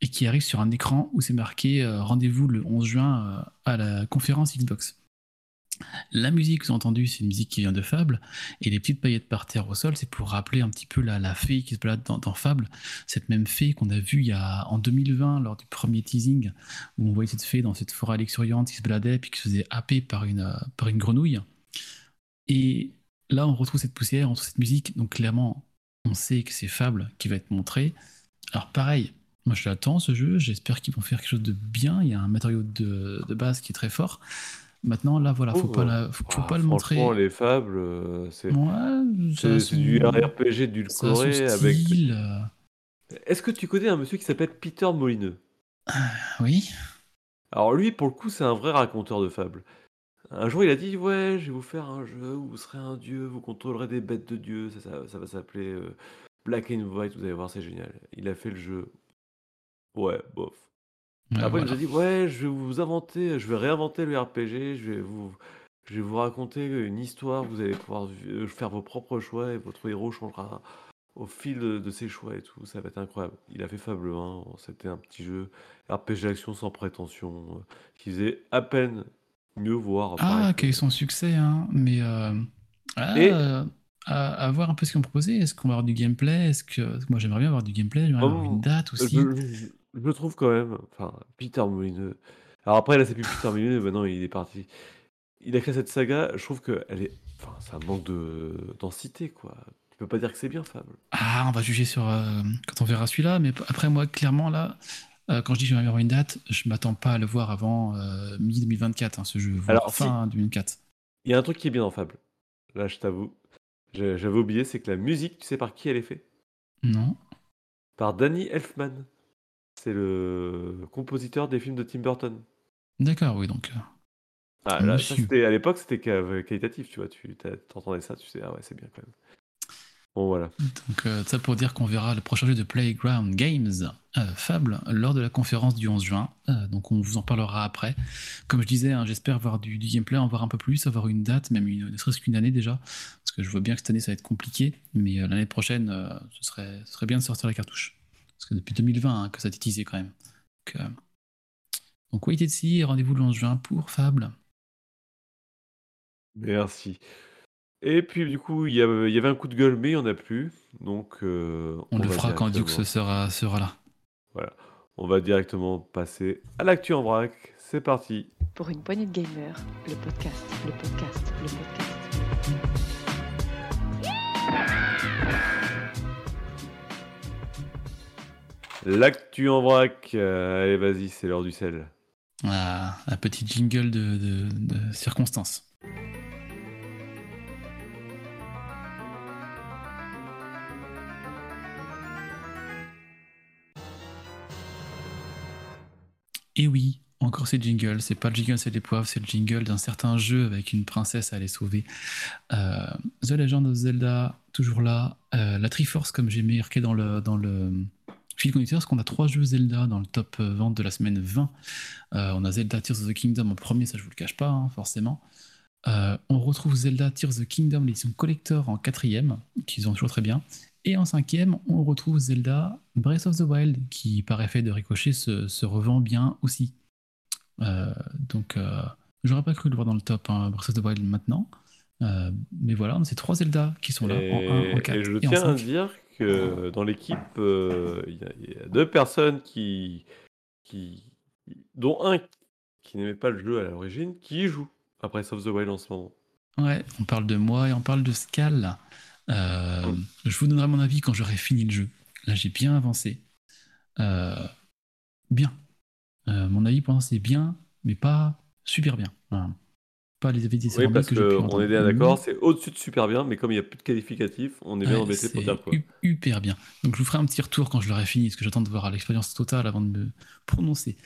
[SPEAKER 3] et qui arrive sur un écran où c'est marqué rendez-vous le 11 juin à la conférence Xbox. La musique que vous entendue, c'est une musique qui vient de Fable, et les petites paillettes par terre au sol, c'est pour rappeler un petit peu la, fée qui se balade dans, dans Fable, cette même fée qu'on a vue il y a, en 2020 lors du premier teasing, où on voyait cette fée dans cette forêt luxuriante qui se baladait puis qui se faisait happer par une, par une grenouille. Et là, on retrouve cette poussière, on retrouve cette musique, donc clairement, on sait que c'est Fable qui va être montré. Alors pareil, moi je l'attends ce jeu, j'espère qu'ils vont faire quelque chose de bien, il y a un matériau de, de base qui est très fort. Maintenant, là, voilà, faut
[SPEAKER 2] Oh,
[SPEAKER 3] pas, la- faut, faut
[SPEAKER 2] ah,
[SPEAKER 3] pas le montrer.
[SPEAKER 2] franchement, les fables, euh, c'est
[SPEAKER 3] Ouais,
[SPEAKER 2] c'est du
[SPEAKER 3] son-
[SPEAKER 2] RPG
[SPEAKER 3] ça a
[SPEAKER 2] dulcoré
[SPEAKER 3] son
[SPEAKER 2] avec.
[SPEAKER 3] euh,
[SPEAKER 2] Est-ce que tu connais un monsieur qui s'appelle Peter Molineux?
[SPEAKER 3] Oui.
[SPEAKER 2] Alors lui, pour le coup, c'est un vrai raconteur de fables. Un jour, il a dit, ouais, je vais vous faire un jeu où vous serez un dieu, vous contrôlerez des bêtes de dieu, ça, ça, ça va s'appeler euh, Black and White, vous allez voir, c'est génial. Il a fait le jeu. Ouais, bof.
[SPEAKER 3] Ouais,
[SPEAKER 2] Après, il nous
[SPEAKER 3] voilà.
[SPEAKER 2] a dit, ouais, je vais vous inventer, je vais réinventer le RPG, je vais vous, je vais vous raconter une histoire, vous allez pouvoir vi- faire vos propres choix et votre héros changera au fil de, de ses choix et tout, ça va être incroyable. Il a fait Fable 1, c'était un petit jeu RPG d'action sans prétention, euh, qui faisait à peine mieux voir.
[SPEAKER 3] Ah, quel est son succès, hein. Mais euh, ah,
[SPEAKER 2] Et-
[SPEAKER 3] euh, à, à voir un peu ce qu'ils ont proposé. Est-ce qu'on va avoir du gameplay? Est-ce que moi j'aimerais bien avoir du gameplay J'aimerais avoir
[SPEAKER 2] Oh,
[SPEAKER 3] une date
[SPEAKER 2] Je,
[SPEAKER 3] aussi.
[SPEAKER 2] je- je le trouve quand même, enfin, Peter Molineux. Alors après, là, c'est plus Peter Molineux, maintenant il est parti. Il a créé cette saga, je trouve qu'elle est. Enfin, un manque de densité, quoi. Tu peux pas dire que c'est bien, Fable.
[SPEAKER 3] Ah, on va juger sur euh, quand on verra celui-là. Mais après moi, clairement là, euh, quand je dis que j'aimerais bien avoir une date, je m'attends pas à le voir avant euh, mi 2024, hein, ce jeu.
[SPEAKER 2] Alors,
[SPEAKER 3] fin 2024.
[SPEAKER 2] Il y a un truc qui est bien dans Fable. Là, je t'avoue. J'avais oublié, c'est que la musique, tu sais par qui elle est faite?
[SPEAKER 3] Non.
[SPEAKER 2] Par Danny Elfman. C'est le compositeur des films de Tim Burton.
[SPEAKER 3] D'accord, oui donc. euh,
[SPEAKER 2] Ah, là, ça, à l'époque, c'était qualitatif, tu vois. Tu t'entendais ça, tu sais, ah ouais, c'est bien quand même. Bon, voilà.
[SPEAKER 3] Donc, euh, ça pour dire qu'on verra le prochain jeu de Playground Games, euh, Fable, lors de la conférence du 11 juin. Euh, donc, on vous en parlera après. Comme je disais, hein, j'espère voir du, du gameplay, en voir un peu plus, avoir une date, même une, ne serait-ce qu'une année déjà. Parce que je vois bien que cette année, ça va être compliqué. Mais l'année prochaine, ce, serait, ce serait bien de sortir la cartouche. Parce que depuis 2020 hein, que ça a été teasé quand même. Donc, euh, donc wait and see, et rendez-vous le 11 juin pour Fable.
[SPEAKER 2] Merci. Et puis, du coup, il y, avait, il y avait un coup de gueule, mais il n'y en a plus. Donc, euh,
[SPEAKER 3] On, le fera quand Dux sera, sera là.
[SPEAKER 2] Voilà. On va directement passer à l'actu en vrac. C'est parti.
[SPEAKER 1] Pour une poignée de gamers, le podcast, le podcast, le podcast.
[SPEAKER 2] L'actu en vrac. Euh, allez, vas-y, c'est l'heure du sel.
[SPEAKER 3] Ah, un petit jingle de, circonstance. Et oui, encore ces jingles. C'est pas le jingle, c'est les poivres, c'est le jingle d'un certain jeu avec une princesse à aller sauver. Euh, The Legend of Zelda, toujours là. Euh, la Triforce, comme j'ai marqué dans le, dans le fil conducteur, parce qu'on a trois jeux Zelda dans le top euh, vente de la semaine 20. Euh, on a Zelda Tears of the Kingdom en premier, ça je vous le cache pas, hein, forcément. Euh, on retrouve Zelda Tears of the Kingdom, l'édition collector en quatrième, qu'ils ont toujours très bien. Et en cinquième, on retrouve Zelda Breath of the Wild, qui par effet de ricochet se, se revend bien aussi. Euh, donc, j'aurais pas cru le voir dans le top hein, Breath of the Wild maintenant. Mais voilà, on a ces trois Zelda qui sont là,
[SPEAKER 2] et,
[SPEAKER 3] en 1, en 4
[SPEAKER 2] et je
[SPEAKER 3] et en
[SPEAKER 2] tiens à
[SPEAKER 3] 5.
[SPEAKER 2] dire que dans l'équipe, euh, il y, a- il y a deux personnes qui, qui dont un qui n'aimait pas le jeu à l'origine, qui y joue à Breath of the Wild en ce moment.
[SPEAKER 3] Ouais, on parle de moi et on parle de Scal. Euh, je vous donnerai mon avis quand j'aurai fini le jeu. Là, j'ai bien avancé. Euh, bien. Mon avis pour l'instant, c'est bien, mais pas super bien. Voilà. Pas les avis des
[SPEAKER 2] Oui, parce qu'on est bien d'accord, c'est au-dessus de super bien, mais comme il n'y a plus de qualificatif, on est bien
[SPEAKER 3] Ouais,
[SPEAKER 2] embêté pour dire quoi.
[SPEAKER 3] hyper bien. Donc je vous ferai un petit retour quand je l'aurai fini, parce que j'attends de voir l'expérience totale avant de me prononcer.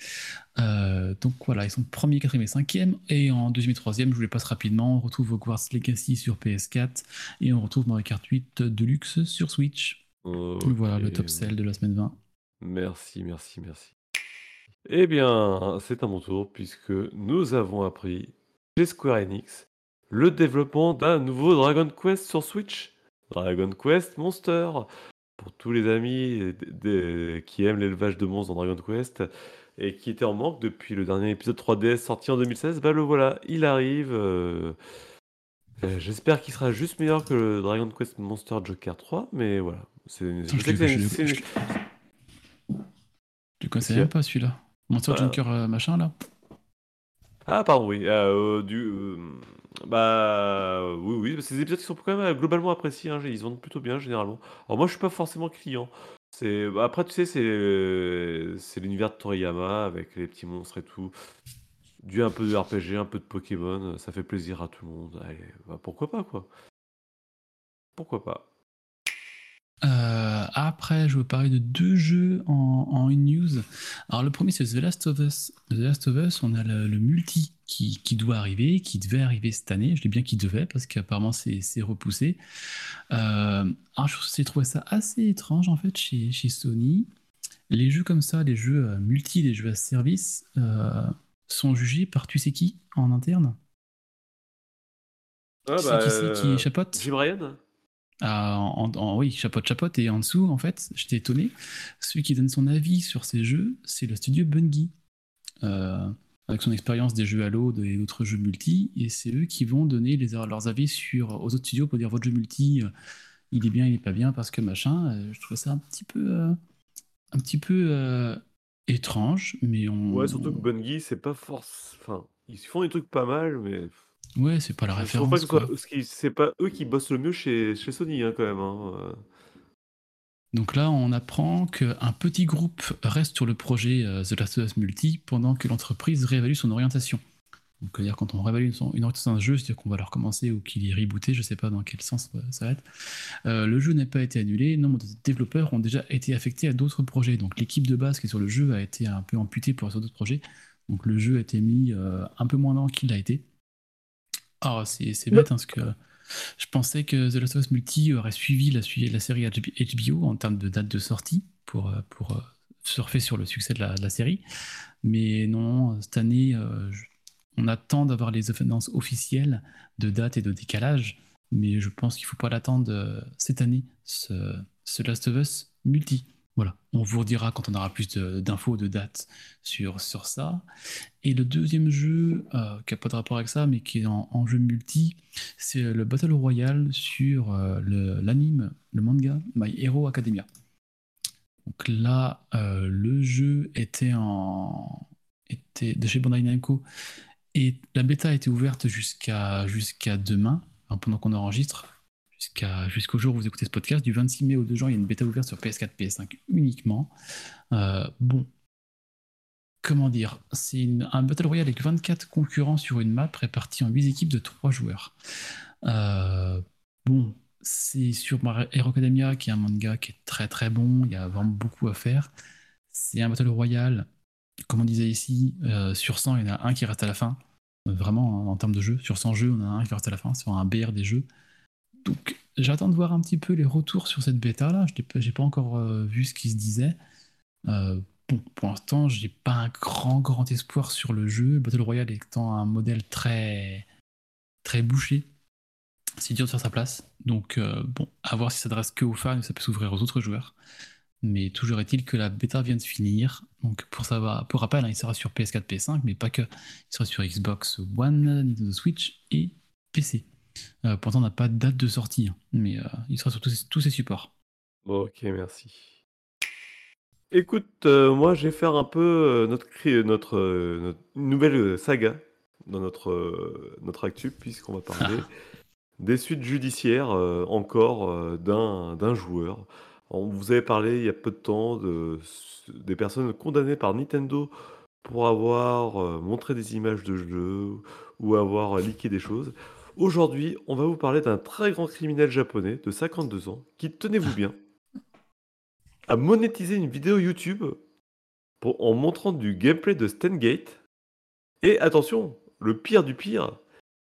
[SPEAKER 3] Euh, donc voilà, ils sont premier, quatrième et cinquième. Et en deuxième et troisième, je vous les passe rapidement. On retrouve Hogwarts Legacy sur PS4 et on retrouve Mario Kart 8 Deluxe sur Switch. Voilà le top sell de la semaine 20.
[SPEAKER 2] Merci, merci, merci. Eh bien, c'est à mon tour, puisque nous avons appris chez Square Enix le développement d'un nouveau Dragon Quest sur Switch. Dragon Quest Monster. Pour tous les amis qui aiment l'élevage de monstres dans Dragon Quest et qui étaient en manque depuis le dernier épisode 3DS sorti en 2016, bah le voilà, il arrive. Euh, euh, j'espère qu'il sera juste meilleur que le Dragon Quest Monster Joker 3, mais voilà. C'est,
[SPEAKER 3] Tu connaissais même pas celui-là Monster bah. Joker euh, machin là
[SPEAKER 2] Ah pardon, oui. du, bah oui, oui, c'est des épisodes qui sont quand même globalement appréciés, hein, ils vendent plutôt bien généralement. Alors moi je suis pas forcément client. C'est bah, après tu sais c'est c'est l'univers de Toriyama avec les petits monstres et tout. Du un peu de RPG, un peu de Pokémon, ça fait plaisir à tout le monde. Allez, bah, pourquoi pas quoi. Pourquoi pas.
[SPEAKER 3] Euh, après, je veux parler de deux jeux en, en une news. Alors, le premier, c'est The Last of Us. The Last of Us, on a le, multi qui, qui, doit arriver, qui devait arriver cette année. Je dis bien qu'il devait, parce qu'apparemment, c'est repoussé. Euh, alors, j'ai trouvé ça assez étrange, en fait, chez, chez, Sony. Les jeux comme ça, les jeux euh, multi, les jeux à service, sont jugés par tu sais qui en interne?
[SPEAKER 2] Ah, bah,
[SPEAKER 3] qui c'est qui chapote?
[SPEAKER 2] Jim Ryan
[SPEAKER 3] en, oui, chapote, chapote, et en dessous, en fait, j'étais étonné. Celui qui donne son avis sur ces jeux, c'est le studio Bungie, euh, avec son expérience des jeux Halo et d'autres jeux multi, et c'est eux qui vont donner leurs avis sur, aux autres studios pour dire votre jeu multi, euh, il est bien, il est pas bien, parce que machin. Euh, je trouve ça un petit peu, un petit peu étrange, mais on.
[SPEAKER 2] Ouais, surtout que Bungie, c'est pas force. Enfin, ils font des trucs pas mal, mais
[SPEAKER 3] Ouais, c'est pas la référence,
[SPEAKER 2] c'est pas eux qui bossent le mieux chez chez Sony, hein, quand même, hein, euh.
[SPEAKER 3] Donc là, on apprend qu'un petit groupe reste sur le projet euh, The Last of Us Multi pendant que l'entreprise réévalue son orientation. Donc, c'est-à-dire quand on réévalue une orientation d'un jeu, c'est-à-dire qu'on va le recommencer ou qu'il est rebooté, je sais pas dans quel sens ça va être. Euh, le jeu n'a pas été annulé, nombre de développeurs ont déjà été affectés à d'autres projets. Donc l'équipe de base qui est sur le jeu a été un peu amputée pour sur d'autres projets. Donc le jeu a été mis un peu moins lent qu'il l'a été. Ah, c'est bête, hein, parce que je pensais que The Last of Us Multi aurait suivi la, la série HBO en termes de date de sortie pour, euh, pour euh, surfer sur le succès de la, série. Mais non, cette année, euh, on attend d'avoir les offenses officielles de date et de décalage. Mais je pense qu'il ne faut pas l'attendre cette année, ce, ce Last of Us Multi. Voilà, on vous redira quand on aura plus d'infos, de, dates sur, sur ça. Et le deuxième jeu, euh, qui n'a pas de rapport avec ça, mais qui est en, jeu multi, c'est le Battle Royale sur euh, l'anime, le, manga My Hero Academia. Donc là, euh, le jeu était en était de chez Bandai Namco et la bêta a été ouverte jusqu'à jusqu'à demain, pendant qu'on enregistre jusqu'au jour où vous écoutez ce podcast, du 26 mai au 2 juin, il y a une bêta ouverte sur PS4, PS5 uniquement. Euh, bon, comment dire? C'est un Battle Royale avec 24 concurrents sur une map répartie en 8 équipes de 3 joueurs. Euh, bon, c'est sur Hero Academia qui est un manga qui est très très bon, il y a vraiment beaucoup à faire. C'est un Battle Royale, comme on disait ici, euh, sur 100, il y en a un qui reste à la fin. Vraiment, en termes de jeu, sur 100 jeux, on a un qui reste à la fin, c'est un BR des jeux. Donc j'attends de voir un petit peu les retours sur cette bêta là. Je n'ai pas encore euh, vu ce qui se disait. Euh, bon, pour l'instant, j'ai pas un grand grand espoir sur le jeu. Battle Royale étant un modèle très très bouché, c'est dur de faire sa place. Donc euh, bon, à voir si ça s'adresse que aux fans, ça peut s'ouvrir aux autres joueurs. Mais toujours est-il que la bêta vient de finir. Donc pour savoir, pour rappel, hein, il sera sur PS4, PS5, mais pas que. Il sera sur Xbox One, Nintendo Switch et PC. Euh, pourtant, on n'a pas de date de sortie, hein, mais euh, il sera sur tous, ces supports.
[SPEAKER 2] ok, merci. Écoute, euh, moi, je vais faire un peu notre, notre, nouvelle saga dans notre, notre actu, puisqu'on va parler des suites judiciaires encore d'un joueur. On vous avait parlé il y a peu de temps de, des personnes condamnées par Nintendo pour avoir montré des images de jeux ou avoir leaké des choses. Aujourd'hui, on va vous parler d'un très grand criminel japonais de 52 ans qui, tenez-vous bien, a monétisé une vidéo YouTube en montrant du gameplay de Stengate. Et attention, le pire du pire,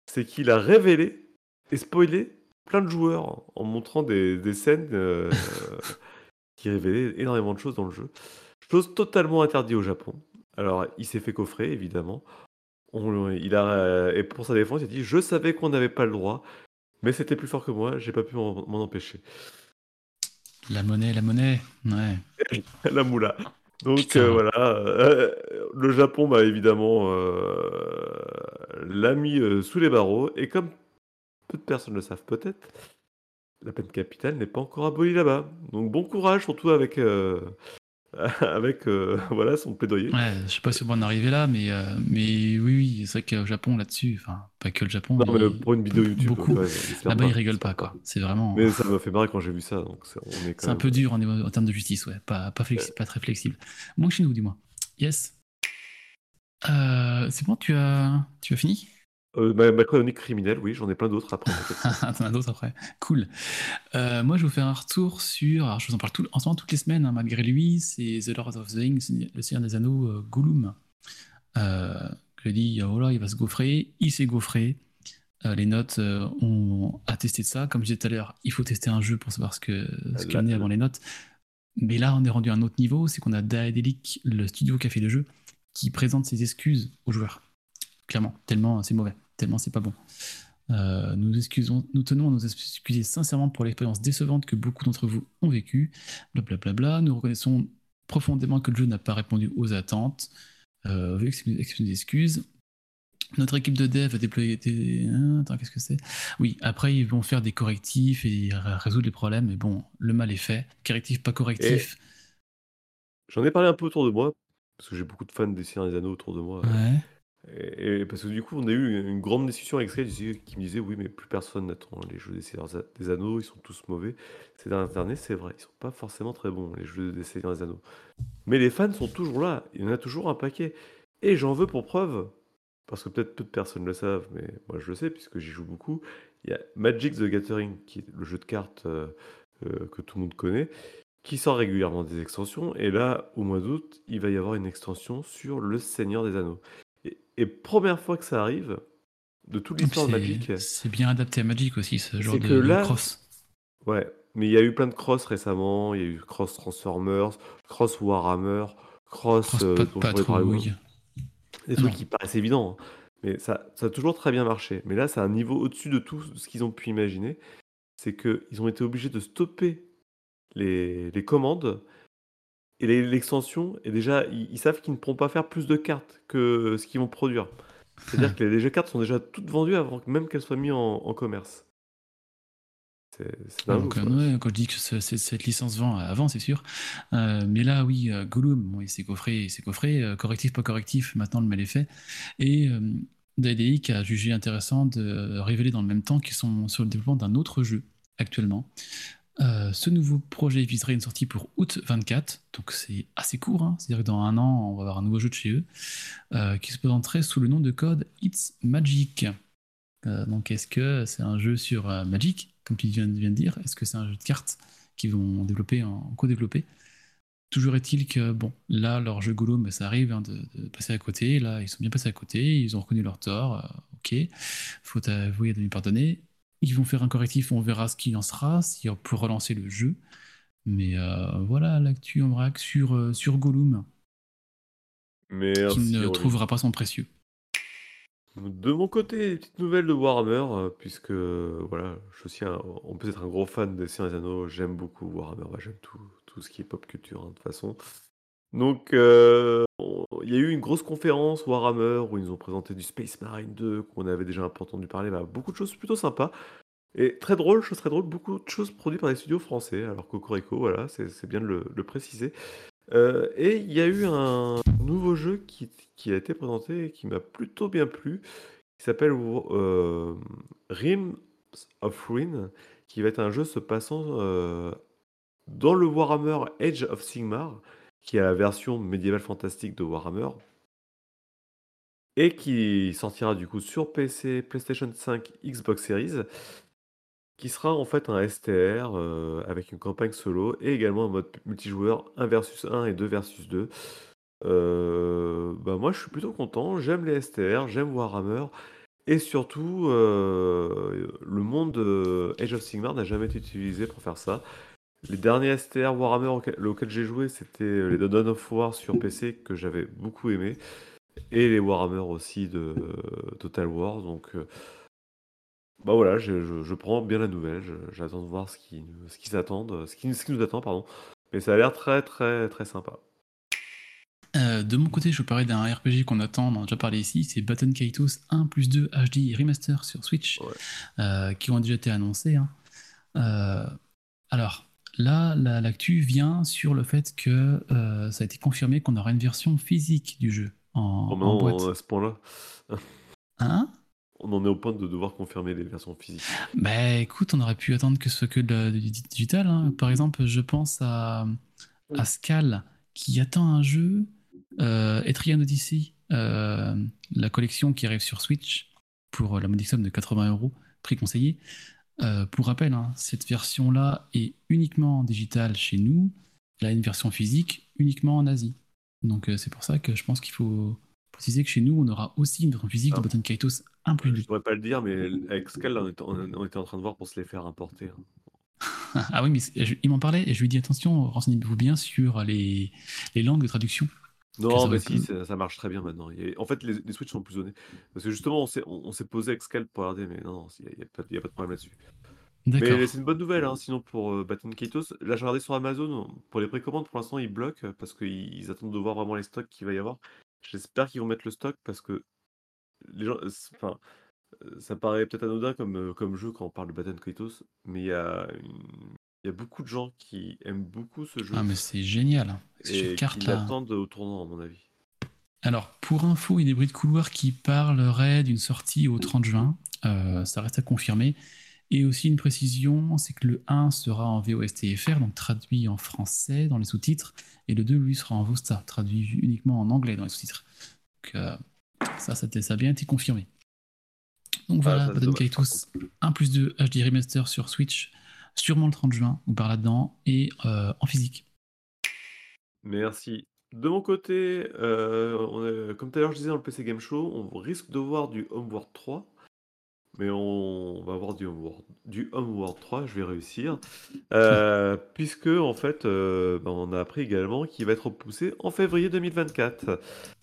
[SPEAKER 2] c'est qu'il a révélé et spoilé plein de joueurs en montrant des, scènes euh, qui révélaient énormément de choses dans le jeu. Chose totalement interdite au Japon. Alors, il s'est fait coffrer, évidemment. On il a et pour sa défense, il a dit: «Je savais qu'on n'avait pas le droit, mais c'était plus fort que moi, j'ai pas pu m'en empêcher».
[SPEAKER 3] La monnaie, la monnaie, ouais.
[SPEAKER 2] La moula. Donc heu, voilà, heu, le Japon, bah, évidemment, l'a mis, sous les barreaux et comme peu de personnes le savent peut-être, la peine capitale n'est pas encore abolie là-bas. Donc bon courage, surtout avec, avec, heu, voilà, son plaidoyer.
[SPEAKER 3] Ouais, je sais pas si on va en arriver là, mais, euh, mais oui, oui, c'est vrai qu'au Japon, là-dessus, enfin, pas que le Japon,
[SPEAKER 2] Non, mais pour une vidéo YouTube,
[SPEAKER 3] beaucoup.
[SPEAKER 2] ouais,
[SPEAKER 3] Là-bas, ils rigolent pas, quoi. C'est vraiment.
[SPEAKER 2] Mais ça m'a fait marrer quand j'ai vu ça, donc c'est on est quand
[SPEAKER 3] C'est un peu dur en, en termes de justice, ouais. Pas, pas, flexi- pas très flexible. Moins que chez nous, dis-moi. Yes. Euh, c'est bon, tu as, tu as fini?
[SPEAKER 2] Heu, ma ma chronique criminelle, oui, j'en ai plein d'autres après,
[SPEAKER 3] as d'autres après. Cool. Euh, moi, je vais vous faire un retour sur. Alors, je vous en parle tout, en ce moment toutes les semaines, hein, malgré lui. C'est The Lord of the Rings, Le Seigneur des Anneaux, euh, Gollum. Euh, je dis, oh là, il va se gaufrer. Il s'est gaufré. Euh, les notes euh, ont attesté de ça. Comme je disais tout à l'heure, il faut tester un jeu pour savoir ce que ce qu'il en est avant les notes. Mais là, on est rendu à un autre niveau. C'est qu'on a Daedalic, le studio qui a fait le jeu, qui présente ses excuses aux joueurs. Clairement, tellement c'est mauvais, tellement c'est pas bon. Euh, nous, excusons, nous tenons à nous excuser sincèrement pour l'expérience décevante que beaucoup d'entre vous ont vécue. Blablabla. Bla bla. Nous reconnaissons profondément que le jeu n'a pas répondu aux attentes. Euh, excuser- excuses. Notre équipe de dev a déployé des. Hein, Attends, qu'est-ce que c'est? Oui, après, ils vont faire des correctifs et résoudre les problèmes. Mais bon, le mal est fait. Correctif, pas correctif.
[SPEAKER 2] J'en ai parlé un peu autour de moi, parce que j'ai beaucoup de fans des Seigneurs des Anneaux autour de moi.
[SPEAKER 3] Ouais.
[SPEAKER 2] Parce que du coup, on a eu une grande discussion avec Scred qui me disait oui, mais plus personne n'attend les jeux des Seigneurs des Anneaux, ils sont tous mauvais. Ces dernières années, c'est vrai, ils sont pas forcément très bons, les jeux des Seigneurs des Anneaux. Mais les fans sont toujours là, il y en a toujours un paquet. Et j'en veux pour preuve, parce que peut-être peu de personnes le savent, mais moi je le sais puisque j'y joue beaucoup. Il y a Magic the Gathering, qui est le jeu de cartes euh, euh, que tout le monde connaît, qui sort régulièrement des extensions. Et là, au mois d'août, il va y avoir une extension sur le Seigneur des Anneaux. Et, première fois que ça arrive, de toute l'histoire de Magic,
[SPEAKER 3] C'est bien adapté à Magic aussi, ce genre de,
[SPEAKER 2] là-
[SPEAKER 3] cross.
[SPEAKER 2] ouais, mais il y a eu plein de cross récemment, il y a eu cross Transformers, cross Warhammer, cross,
[SPEAKER 3] Cross
[SPEAKER 2] euh,
[SPEAKER 3] pas, pas.
[SPEAKER 2] Des
[SPEAKER 3] Non.
[SPEAKER 2] trucs qui paraissent évidents, hein. mais ça, ça a toujours très bien marché. Mais là, c'est un niveau au-dessus de tout ce qu'ils ont pu imaginer. C'est qu'ils ont été obligés de stopper les, les commandes et les- l'extension. Et déjà, ils, ils savent qu'ils ne pourront pas faire plus de cartes que ce qu'ils vont produire. C'est-à-dire que les, les jeux cartes sont déjà toutes vendues avant que même qu'elles soient mises en, en commerce. C'est c'est dingue,
[SPEAKER 3] Donc, euh, ouais, quand je dis que ce- ce- cette licence vend avant, c'est sûr. Euh, mais là, oui, euh, Gollum, bon, il s'est coffré, il s'est coffré. euh, correctif, pas correctif, maintenant le mal est fait. Et euh, Daedalic a jugé intéressant de révéler dans le même temps qu'ils sont sur le développement d'un autre jeu actuellement. Euh, ce nouveau projet viserait une sortie pour août 24, donc c'est assez court, hein. c'est-à-dire que dans un an, on va avoir un nouveau jeu de chez eux, euh, qui se présenterait sous le nom de code It's Magic. Euh, donc est-ce que c'est un jeu sur Magic, comme tu viens, de dire? Est-ce que c'est un jeu de cartes qu'ils vont développer, co-développer Toujours est-il que, bon, là, leur jeu Gollum, ça arrive hein, de, passer à côté. Là, ils sont bien passés à côté, ils ont reconnu leur tort. ok, faut avouer et demi pardonner. Ils vont faire un correctif, on verra ce qu'il en sera, si on peut relancer le jeu. Mais euh, voilà l'actu en vrac sur, euh, sur Gollum, qui ne
[SPEAKER 2] Rolly.
[SPEAKER 3] trouvera pas son précieux.
[SPEAKER 2] De mon côté, des petites nouvelles de Warhammer, euh, puisque euh, voilà, je suis aussi un, on peut être un gros fan des Seigneurs des Anneaux, j'aime beaucoup Warhammer, bah, j'aime tout, tout ce qui est pop culture hein, de toute façon. Donc, euh, on- il y a eu une grosse conférence Warhammer où ils nous ont présenté du Space Marine 2, qu'on avait déjà un peu entendu parler, bah, beaucoup de choses plutôt sympas. Et très drôle, chose très drôle, beaucoup de choses produites par des studios français, alors Cocorico, voilà, c'est bien de le, préciser. Euh, et il y a eu un nouveau jeu qui, a été présenté et qui m'a plutôt bien plu, qui s'appelle euh, of Ruin, qui va être un jeu se passant euh, dans le Warhammer Age of Sigmar, qui est la version médiévale fantastique de Warhammer, et qui sortira du coup sur PC, PlayStation 5, Xbox Series, qui sera en fait un STR euh, avec une campagne solo et également un mode multijoueur 1 versus 1 et 2 versus 2. Euh, bah moi je suis plutôt content, j'aime les STR, j'aime Warhammer et surtout euh, le monde Age of Sigmar n'a jamais été utilisé pour faire ça. Les derniers STR Warhammer auxquels, auxquels j'ai joué c'était les Dawn of War sur PC que j'avais beaucoup aimé. et les Warhammer aussi de Total War. Donc, euh, bah voilà, je, je- je prends bien la nouvelle. J'attends de voir ce qui, ce qui s'attend, ce qui, ce qui nous attend, pardon. Mais ça a l'air très, très, très sympa.
[SPEAKER 3] Euh, de mon côté, je vous parlais d'un RPG qu'on attend, on en a déjà parlé ici, c'est Baton Kaitos 1 plus 2 HD Remaster sur Switch,
[SPEAKER 2] Ouais.
[SPEAKER 3] euh, qui ont déjà été annoncés. hein. Euh, alors, là, la- l'actu vient sur le fait que euh, ça a été confirmé qu'on aura une version physique du jeu en,
[SPEAKER 2] Oh,
[SPEAKER 3] en
[SPEAKER 2] maintenant,
[SPEAKER 3] boîte.
[SPEAKER 2] à ce point-là,
[SPEAKER 3] Hein?
[SPEAKER 2] On en est au point de devoir confirmer les versions physiques.
[SPEAKER 3] Bah écoute, on aurait pu attendre que ce soit que la- du digital. hein. Par exemple, je pense à, à Scal qui attend un jeu, euh, Etrian Odyssey, euh, la collection qui arrive sur Switch pour la modique somme de 80 euros, prix conseillé. Euh, pour rappel, hein, cette version-là est uniquement digitale chez nous. Elle a une version physique uniquement en Asie. Donc euh, c'est pour ça que je pense qu'il faut préciser que chez nous, on aura aussi une version physique
[SPEAKER 2] Ah.
[SPEAKER 3] de Button Kaitos 1 plus
[SPEAKER 2] Je
[SPEAKER 3] 2.
[SPEAKER 2] pourrais pas le dire, mais avec Scal, on était, on- on était en train de voir pour se les faire importer. hein.
[SPEAKER 3] Ah oui, mais je- il m'en parlait et je lui ai dit attention, renseignez-vous bien sur les, les langues de traduction.
[SPEAKER 2] Non, mais si, ça, ça marche très bien maintenant. Il y a- En fait, les, les Switch sont plus honnêtes. Parce que justement, on s'est on, on s'est posé avec Scal pour regarder, mais non, non, il n'y a, il y a pas il y a pas de problème là-dessus.
[SPEAKER 3] D'accord.
[SPEAKER 2] Mais c'est une bonne nouvelle, hein, sinon pour euh, Baton Kaitos. Là, j'ai regardé sur Amazon, pour les précommandes, pour l'instant, ils bloquent parce qu'ils ils attendent de voir vraiment les stocks qu'il va y avoir. J'espère qu'ils vont mettre le stock parce que les gens, c'est- enfin, euh, ça paraît peut-être anodin comme, euh, comme jeu quand on parle de Baton Kaitos, mais il y a, une- il y a beaucoup de gens qui aiment beaucoup ce jeu
[SPEAKER 3] Ah mais c'est génial. Cette
[SPEAKER 2] et
[SPEAKER 3] carte
[SPEAKER 2] qui
[SPEAKER 3] là.
[SPEAKER 2] l'attendent au tournant, à mon avis.
[SPEAKER 3] Alors pour info, il y a des bruits de couloir qui parleraient d'une sortie au 30 juin. Euh, ça reste à confirmer. Et aussi une précision, c'est que le 1 sera en VOSTFR, donc traduit en français dans les sous-titres, et le 2 lui sera en VOSTA, traduit uniquement en anglais dans les sous-titres. Donc euh, ça, ça, a- ça a bien été confirmé. Donc voilà,
[SPEAKER 2] Ah,
[SPEAKER 3] Baton
[SPEAKER 2] dommage, par
[SPEAKER 3] Kaitos 1 plus 2 HD Remaster sur Switch, sûrement le 30 juin, ou par là-dedans, et euh, en physique.
[SPEAKER 2] Merci. De mon côté, euh, on comme tout à l'heure je disais dans le PC Game Show, on risque de voir du Homeworld 3. Mais on va voir du Homeworld, du Homeworld 3, je vais réussir. Euh, puisque, en fait, euh, ben, on a appris également qu'il va être repoussé en février 2024.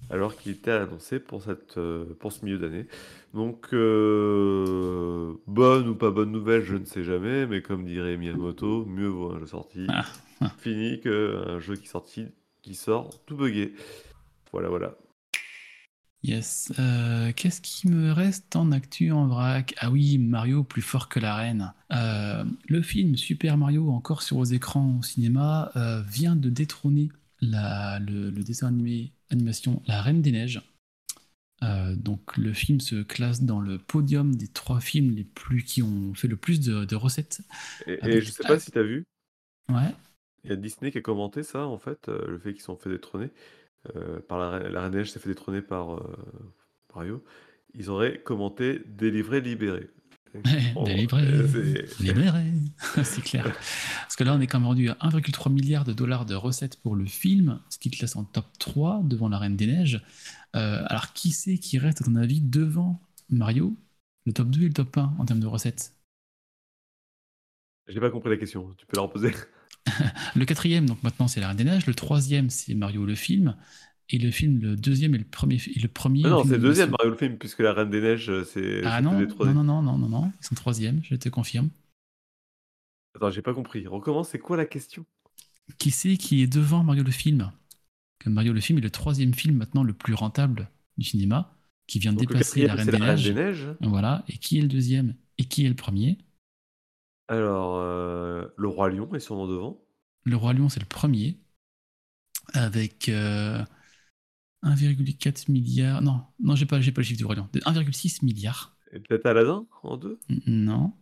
[SPEAKER 2] Alors qu'il était annoncé pour, cette, euh, pour ce milieu d'année. Donc, euh, bonne ou pas bonne nouvelle, je ne sais jamais. Mais comme dirait Miyamoto, mieux vaut un jeu sorti
[SPEAKER 3] Ah,
[SPEAKER 2] fini qu'un jeu qui, sorti, qui sort tout buggé. Voilà, voilà.
[SPEAKER 3] Yes. Euh, Qu'est-ce qui me reste en actu en vrac? Ah oui, Mario plus fort que la reine. Euh, le film Super Mario, encore sur vos écrans au cinéma, euh, vient de détrôner la- le, le dessin animé animation La Reine des Neiges. Euh, donc le film se classe dans le podium des trois films les plus qui ont fait le plus de, de recettes.
[SPEAKER 2] Et, et je sais pas si tu as vu,
[SPEAKER 3] Ouais.
[SPEAKER 2] il y a Disney qui a commenté ça, en fait, euh, le fait qu'ils se sont fait détrôner. euh, par la, Reine- la Reine des Neiges s'est fait détrôner par Mario. Ils auraient commenté délivré, libéré.
[SPEAKER 3] Délivré,
[SPEAKER 2] euh, c'est-
[SPEAKER 3] libéré, c'est clair. Parce que là, on est quand même rendu à 1,3 milliard de dollars de recettes pour le film, ce qui te laisse en top 3 devant La Reine des Neiges. Euh, alors, qui c'est qui reste, à ton avis, devant Mario Le top 2 et le top 1 en termes de recettes?
[SPEAKER 2] J'ai pas compris la question, tu peux la reposer
[SPEAKER 3] Le quatrième, donc maintenant, c'est La Reine des Neiges. Le troisième, c'est Mario le film. Et le film, le deuxième et le premier. Et le premier
[SPEAKER 2] Ah non, c'est le
[SPEAKER 3] de
[SPEAKER 2] deuxième
[SPEAKER 3] Mario-
[SPEAKER 2] le film, puisque la Reine des Neiges, euh, c'est
[SPEAKER 3] Ah non, non, non, non, non, non, non, ils sont troisième, je te confirme.
[SPEAKER 2] Attends, j'ai pas compris. Recommence, c'est quoi la question?
[SPEAKER 3] Qui c'est qui est devant Mario le film? Que Mario le film est le troisième film maintenant le plus rentable du cinéma, qui vient de
[SPEAKER 2] Donc
[SPEAKER 3] dépasser La Reine des
[SPEAKER 2] la Reine
[SPEAKER 3] Neiges.
[SPEAKER 2] des Neiges.
[SPEAKER 3] Voilà, et qui est le deuxième? Et qui est le premier?
[SPEAKER 2] Alors, euh, le Roi Lion est sûrement devant.
[SPEAKER 3] Le Roi Lion, c'est le premier, avec euh, 1,4 milliard. Non, non, j'ai pas, j'ai pas le chiffre du. De 1,6 milliard.
[SPEAKER 2] Et peut-être Aladdin en deux?
[SPEAKER 3] Non.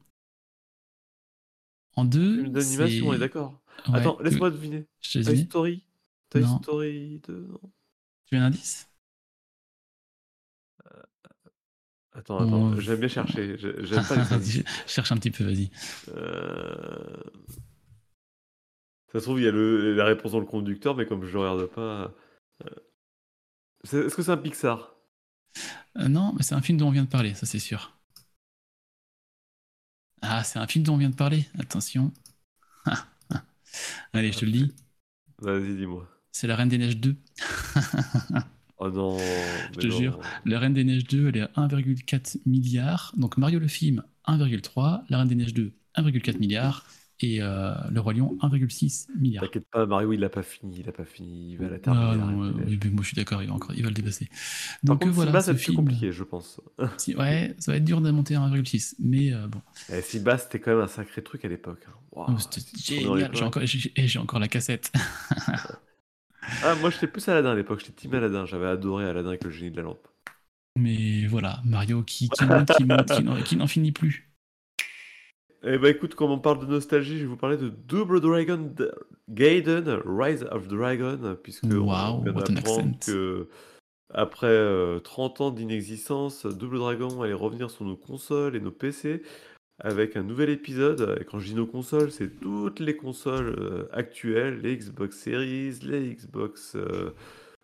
[SPEAKER 3] En deux.
[SPEAKER 2] Film d'animation, on est d'accord.
[SPEAKER 3] Ouais,
[SPEAKER 2] Attends,
[SPEAKER 3] que-
[SPEAKER 2] laisse-moi deviner. Toy Story Toy
[SPEAKER 3] Non.
[SPEAKER 2] Story 2 non
[SPEAKER 3] tu veux un indice?
[SPEAKER 2] Attends, attends,
[SPEAKER 3] On-
[SPEAKER 2] j'aime bien chercher. j'ai- J'aime pas les
[SPEAKER 3] Vas-y,
[SPEAKER 2] indices.
[SPEAKER 3] Cherche un petit peu, vas-y.
[SPEAKER 2] Euh, Ça se trouve, il y a le... la réponse dans le conducteur, mais comme je ne regarde pas. euh, Est-ce que c'est un Pixar?
[SPEAKER 3] Euh, non, mais c'est un film dont on vient de parler, ça c'est sûr. Ah, c'est un film dont on vient de parler, attention. Allez, je te le dis,
[SPEAKER 2] Vas-y, dis-moi.
[SPEAKER 3] c'est La Reine des Neiges 2.
[SPEAKER 2] Oh non,
[SPEAKER 3] Je te jure. La Reine des Neiges 2, elle est à 1,4 milliard. Donc Mario le film, 1,3. La Reine des Neiges 2, 1,4 milliard. Et euh, Le Roi Lion, 1,6 milliard.
[SPEAKER 2] T'inquiète pas, Mario, il a pas fini, il a pas fini, il va la terminer.
[SPEAKER 3] Ah
[SPEAKER 2] la
[SPEAKER 3] non, oui, mais moi je suis d'accord, il va, encore, il va le dépasser.
[SPEAKER 2] Par
[SPEAKER 3] Donc euh,
[SPEAKER 2] contre,
[SPEAKER 3] voilà,
[SPEAKER 2] Simba,
[SPEAKER 3] ce
[SPEAKER 2] c'est plus
[SPEAKER 3] film.
[SPEAKER 2] compliqué, je pense.
[SPEAKER 3] si- ouais, ça va être dur de monter à 1,6. Mais euh, bon,
[SPEAKER 2] Eh, Simba, c'était quand même un sacré truc à l'époque. hein. Waouh,
[SPEAKER 3] Oh, c'était génial. J'ai encore, j'ai la cassette.
[SPEAKER 2] Ah, moi, j'étais plus Aladdin à l'époque, j'étais Team Aladdin, j'avais adoré Aladdin avec le génie de la lampe.
[SPEAKER 3] Mais voilà, Mario qui, qui monte, qui monte, qui n'en- qui n'en finit plus.
[SPEAKER 2] Eh bah écoute, comme on parle de nostalgie, je vais vous parler de Double Dragon Gaiden, Rise of Dragon, puisque on vient d'apprendre que après euh, 30 ans d'inexistence, Double Dragon allait revenir sur nos consoles et nos PC avec un nouvel épisode. Et quand je dis nos consoles, c'est toutes les consoles euh, actuelles, les Xbox Series, les Xbox euh,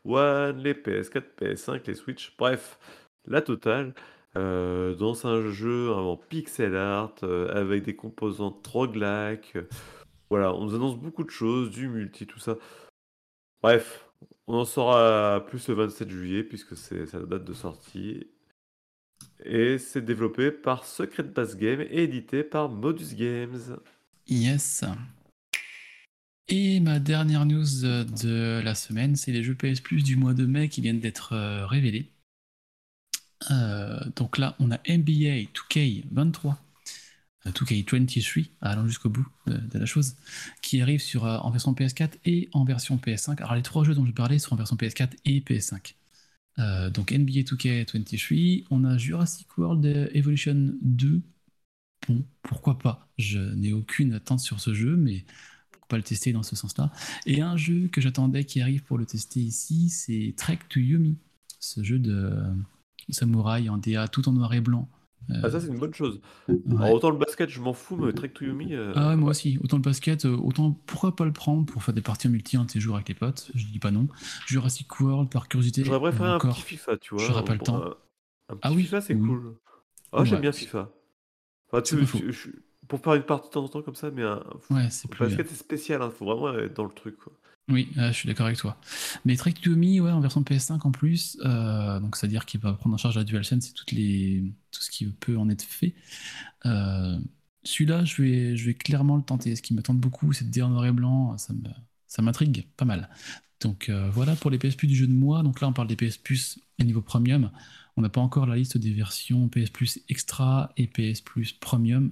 [SPEAKER 2] One, les PS4, PS5, les Switch, bref, la totale. Euh, dans un jeu en pixel art euh, avec des composantes roguelike. euh, Voilà, on nous annonce beaucoup de choses, du multi, tout ça. Bref, on en saura plus le 27 juillet puisque c'est sa date de sortie. Et c'est développé par Secret Bass Game et édité par Modus Games.
[SPEAKER 3] Yes. Et ma dernière news de la semaine, c'est les jeux PS Plus du mois de mai qui viennent d'être révélés. Euh, donc là, on a NBA 2K23, euh, 2K23, allons jusqu'au bout de, la chose, qui arrive sur, euh, en version PS4 et en version PS5. Alors les trois jeux dont je parlais sont en version PS4 et PS5. Euh, donc NBA 2K23, on a Jurassic World Evolution 2. Bon, pourquoi pas? Je n'ai aucune attente sur ce jeu, mais pourquoi pas le tester dans ce sens-là. Et un jeu que j'attendais qui arrive pour le tester ici, c'est Trek to Yomi, ce jeu de samouraï en DA tout en noir et blanc. Euh,
[SPEAKER 2] Ah, ça, c'est une bonne chose.
[SPEAKER 3] ouais.
[SPEAKER 2] Alors, autant le basket, je m'en fous, mais Trek to Yomi. euh,
[SPEAKER 3] Ah ouais, moi aussi. Autant le basket, euh, autant pourquoi pas le prendre pour faire des parties en multi un de ces jours avec les potes? Je dis pas non. Jurassic World, par curiosité.
[SPEAKER 2] J'aurais préféré un petit FIFA, tu vois.
[SPEAKER 3] j'aurais pas le temps.
[SPEAKER 2] Un, un petit
[SPEAKER 3] Ah oui,
[SPEAKER 2] FIFA, c'est
[SPEAKER 3] oui.
[SPEAKER 2] cool. Ah, j'aime
[SPEAKER 3] Ouais.
[SPEAKER 2] bien FIFA. Enfin, tu, tu- je- pour faire une partie de temps en temps comme ça, mais un,
[SPEAKER 3] Ouais, c'est
[SPEAKER 2] le basket, c'est spécial. Il faut vraiment être dans le truc. quoi.
[SPEAKER 3] Oui, je suis d'accord avec toi. Mais Trek to Yomi, ouais, en version PS5 en plus, euh, donc c'est-à-dire qu'il va prendre en charge la DualSense et toutes tout ce qui peut en être fait. Euh, Celui-là, je vais, clairement le tenter. Ce qui me tente beaucoup, c'est de dire noir et blanc, ça me, m'intrigue pas mal. Donc euh, voilà pour les PS Plus du jeu de mois. Donc là, on parle des PS Plus au niveau premium. On n'a pas encore la liste des versions PS Plus Extra et PS Plus Premium.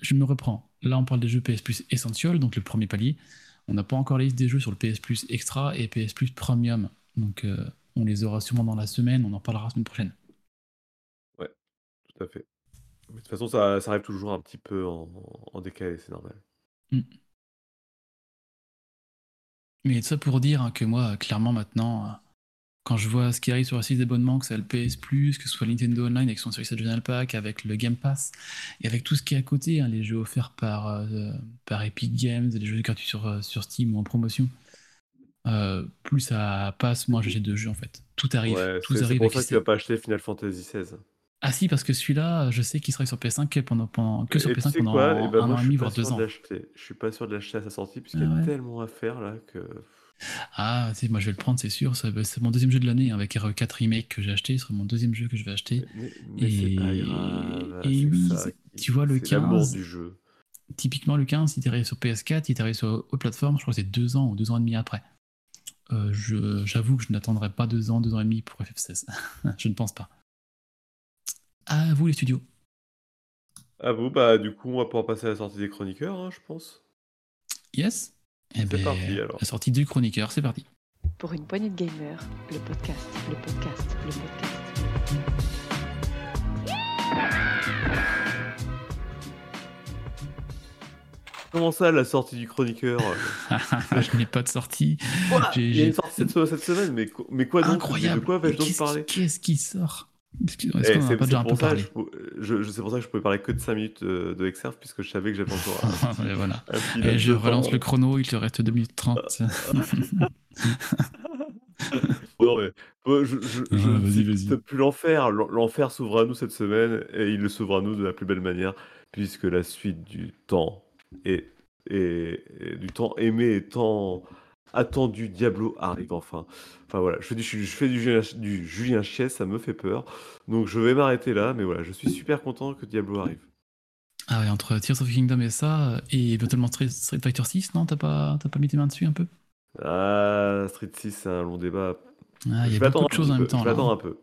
[SPEAKER 3] Je me reprends. Là, on parle des jeux PS Plus Essential, donc le premier palier. On n'a pas encore la liste des jeux sur le PS Plus Extra et PS Plus Premium. Donc euh, on les aura sûrement dans la semaine, on en parlera la semaine prochaine.
[SPEAKER 2] Tout à fait. Mais de toute façon, ça, ça arrive toujours un petit peu en, en décalé, c'est normal.
[SPEAKER 3] Mais ça pour dire hein, que moi, clairement maintenant, euh, quand je vois ce qui arrive sur le site d'abonnement, que c'est le PS Plus, que ce soit Nintendo Online avec son Service Regional Pack, avec le Game Pass, et avec tout ce qui est à côté, hein, les jeux offerts par, euh, par Epic Games, les jeux gratuits sur, euh, sur Steam ou en promotion, euh, plus ça passe, moins j'achète de jeux en fait. Tout arrive,
[SPEAKER 2] Ouais,
[SPEAKER 3] tout
[SPEAKER 2] c'est c'est
[SPEAKER 3] arrive.
[SPEAKER 2] pour
[SPEAKER 3] avec
[SPEAKER 2] ça que
[SPEAKER 3] ces-
[SPEAKER 2] tu pas acheter Final Fantasy XVI.
[SPEAKER 3] Ah si, parce que celui-là, je sais qu'il sera sur PS5 que, pendant, pendant, que sur
[SPEAKER 2] Et tu
[SPEAKER 3] PS5
[SPEAKER 2] sais
[SPEAKER 3] pendant
[SPEAKER 2] quoi? Eh ben,
[SPEAKER 3] un an et demi, voire deux ans.
[SPEAKER 2] Je suis pas sûr de l'acheter à sa sortie, puisqu'il y
[SPEAKER 3] Ah
[SPEAKER 2] a
[SPEAKER 3] ouais?
[SPEAKER 2] tellement à faire là que.
[SPEAKER 3] Ah, moi je vais le prendre, c'est sûr. C'est mon deuxième jeu de l'année hein, avec RE4 Remake que j'ai acheté. Ce sera mon deuxième jeu que je vais acheter.
[SPEAKER 2] Mais, mais c'est pas
[SPEAKER 3] Et-
[SPEAKER 2] grave.
[SPEAKER 3] et
[SPEAKER 2] c'est
[SPEAKER 3] oui,
[SPEAKER 2] ça
[SPEAKER 3] tu vois, le
[SPEAKER 2] c'est l'amour
[SPEAKER 3] 15,
[SPEAKER 2] du jeu.
[SPEAKER 3] Typiquement, le 15, il est arrivé sur PS4, il est arrivé sur autre plateforme. Je crois que c'est deux ans ou deux ans et demi après. Euh, J'avoue que je n'attendrai pas deux ans, deux ans et demi pour FF16. je ne pense pas. À vous les studios.
[SPEAKER 2] Ah vous, bah du coup, on va pouvoir passer à la sortie des chroniqueurs, hein, je pense.
[SPEAKER 3] Yes Eh
[SPEAKER 2] C'est
[SPEAKER 3] ben,
[SPEAKER 2] parti, alors.
[SPEAKER 3] La sortie du chroniqueur, c'est parti.
[SPEAKER 1] Pour une poignée de gamers, le podcast, le podcast, le podcast.
[SPEAKER 2] Comment ça, la sortie du chroniqueur
[SPEAKER 3] je n'ai pas de sortie. J'ai-
[SPEAKER 2] Il y a
[SPEAKER 3] j'ai-
[SPEAKER 2] une sortie cette, cette semaine, mais, quoi- mais quoi donc?
[SPEAKER 3] Incroyable.
[SPEAKER 2] De quoi vais-je donc
[SPEAKER 3] Qu'est-ce
[SPEAKER 2] parler?
[SPEAKER 3] qui- Qu'est-ce qui sort? Est-ce qu'on en a
[SPEAKER 2] c'est
[SPEAKER 3] pas
[SPEAKER 2] c'est
[SPEAKER 3] déjà un peu
[SPEAKER 2] pour ça,
[SPEAKER 3] parlé
[SPEAKER 2] je c'est pour ça que je pouvais parler que de 5 minutes euh, de Exerve, puisque je savais que j'avais encore un,
[SPEAKER 3] Et voilà.
[SPEAKER 2] un
[SPEAKER 3] Et je relance
[SPEAKER 2] temps.
[SPEAKER 3] le chrono, il te reste 2 minutes 30.
[SPEAKER 2] Non, mais, euh, je, je, je
[SPEAKER 3] Ah, vas-y, vas-y.
[SPEAKER 2] plus l'enfer. L'en- L'enfer s'ouvre à nous cette semaine et il le s'ouvre à nous de la plus belle manière, puisque la suite du temps et, et- et du temps aimé et tant, attendu Diablo arrive enfin. Enfin voilà, je fais du, je fais du, Julien- du Julien Chies, ça me fait peur. Donc je vais m'arrêter là, mais voilà, je suis super content que Diablo arrive.
[SPEAKER 3] Ah ouais, entre Tears of the Kingdom et ça, et notamment Street, Street Fighter 6, non? T'as pas, pas mis tes mains dessus un peu?
[SPEAKER 2] Ah, Street 6, c'est un long débat.
[SPEAKER 3] Ah, il y a beaucoup de choses en même temps.
[SPEAKER 2] Je attendre
[SPEAKER 3] hein.
[SPEAKER 2] un peu.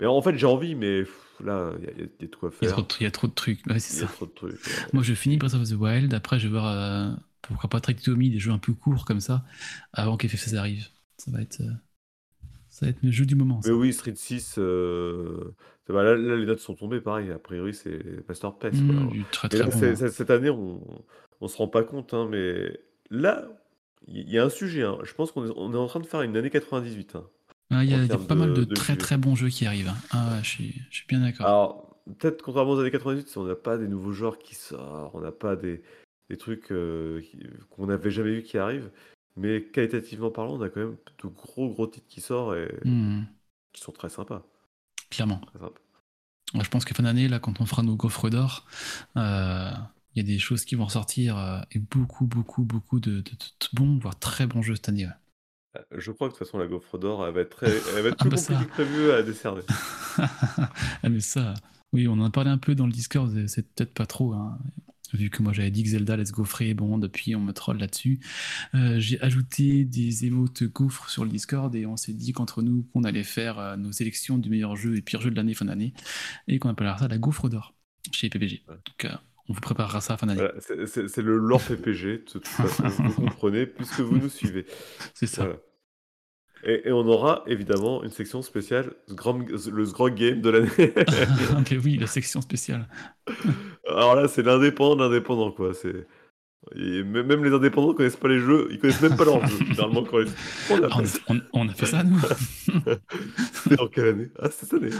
[SPEAKER 2] Mais en fait, j'ai envie, mais là, il y, y a y
[SPEAKER 3] y, a
[SPEAKER 2] faire.
[SPEAKER 3] trop il y a trop de trucs. Ouais, c'est
[SPEAKER 2] Il y a
[SPEAKER 3] ça.
[SPEAKER 2] trop de trucs. ouais.
[SPEAKER 3] Moi, je finis Breath of the Wild. Après, je vais voir euh, pourquoi pas Tractomy, des jeux un peu courts comme ça, avant qu'FF16 arrive. Ça va être, euh, ça va être le jeu du moment. ça.
[SPEAKER 2] Mais oui, Street 6, euh, là, là, les notes sont tombées, pareil. A priori, c'est Pace. quoi.
[SPEAKER 3] Mmh, très très
[SPEAKER 2] là,
[SPEAKER 3] bon. hein.
[SPEAKER 2] cette année, on, on se rend pas compte, hein, mais là, il y a un sujet. hein. Je pense qu'on est, on est en train de faire une année 98. hein.
[SPEAKER 3] Ah, Il y a, y pas mal
[SPEAKER 2] de-
[SPEAKER 3] très très bons jeux qui arrivent. Ah ouais, je suis, je suis bien d'accord.
[SPEAKER 2] Alors, peut-être contrairement aux années 98, on n'a pas des nouveaux genres qui sortent, on n'a pas des, des trucs euh, qu'on n'avait jamais vu qui arrivent, mais qualitativement parlant, on a quand même de gros gros titres qui sortent et
[SPEAKER 3] Mmh,
[SPEAKER 2] qui sont très sympas.
[SPEAKER 3] clairement.
[SPEAKER 2] Très
[SPEAKER 3] je pense que fin d'année, là, quand on fera nos gaufres d'or, euh, il y a des choses qui vont ressortir euh, et beaucoup, beaucoup, beaucoup de, de- de- de bons, voire très bons jeux cette année. ouais.
[SPEAKER 2] Euh, Je crois que de toute façon, la gaufre d'or, elle va être, très, elle va être
[SPEAKER 3] Ah bah
[SPEAKER 2] compliquée
[SPEAKER 3] ça.
[SPEAKER 2] que prévu à décerner.
[SPEAKER 3] ah, mais ça, oui, on en a parlé un peu dans le Discord, c'est- c'est peut-être pas trop. hein. Vu que moi j'avais dit que Zelda Let's Go Free, bon, depuis on me troll là-dessus. Euh, J'ai ajouté des émotes gaufres sur le Discord et on s'est dit qu'entre nous, qu'on allait faire euh, nos élections du meilleur jeu et pire jeu de l'année fin d'année et qu'on appellera ça la gaufre d'or chez PPG.
[SPEAKER 2] Ouais.
[SPEAKER 3] Donc euh, on vous préparera ça fin d'année.
[SPEAKER 2] Voilà, c'est- c'est c'est le lore PPG, de toute façon, vous comprenez, puisque vous nous suivez.
[SPEAKER 3] C'est ça.
[SPEAKER 2] Voilà. Et, et on aura évidemment une section spéciale, le Sgrog Game de l'année.
[SPEAKER 3] Ok, oui, la section spéciale.
[SPEAKER 2] Alors là, c'est l'indépendant l'indépendant, quoi. C'est... et même les indépendants connaissent pas les jeux, ils connaissent même pas leurs jeux. Généralement, quand ils... on a
[SPEAKER 3] on, a, on- on a fait ça, nous.
[SPEAKER 2] C'était en quelle année? Ah, cette année.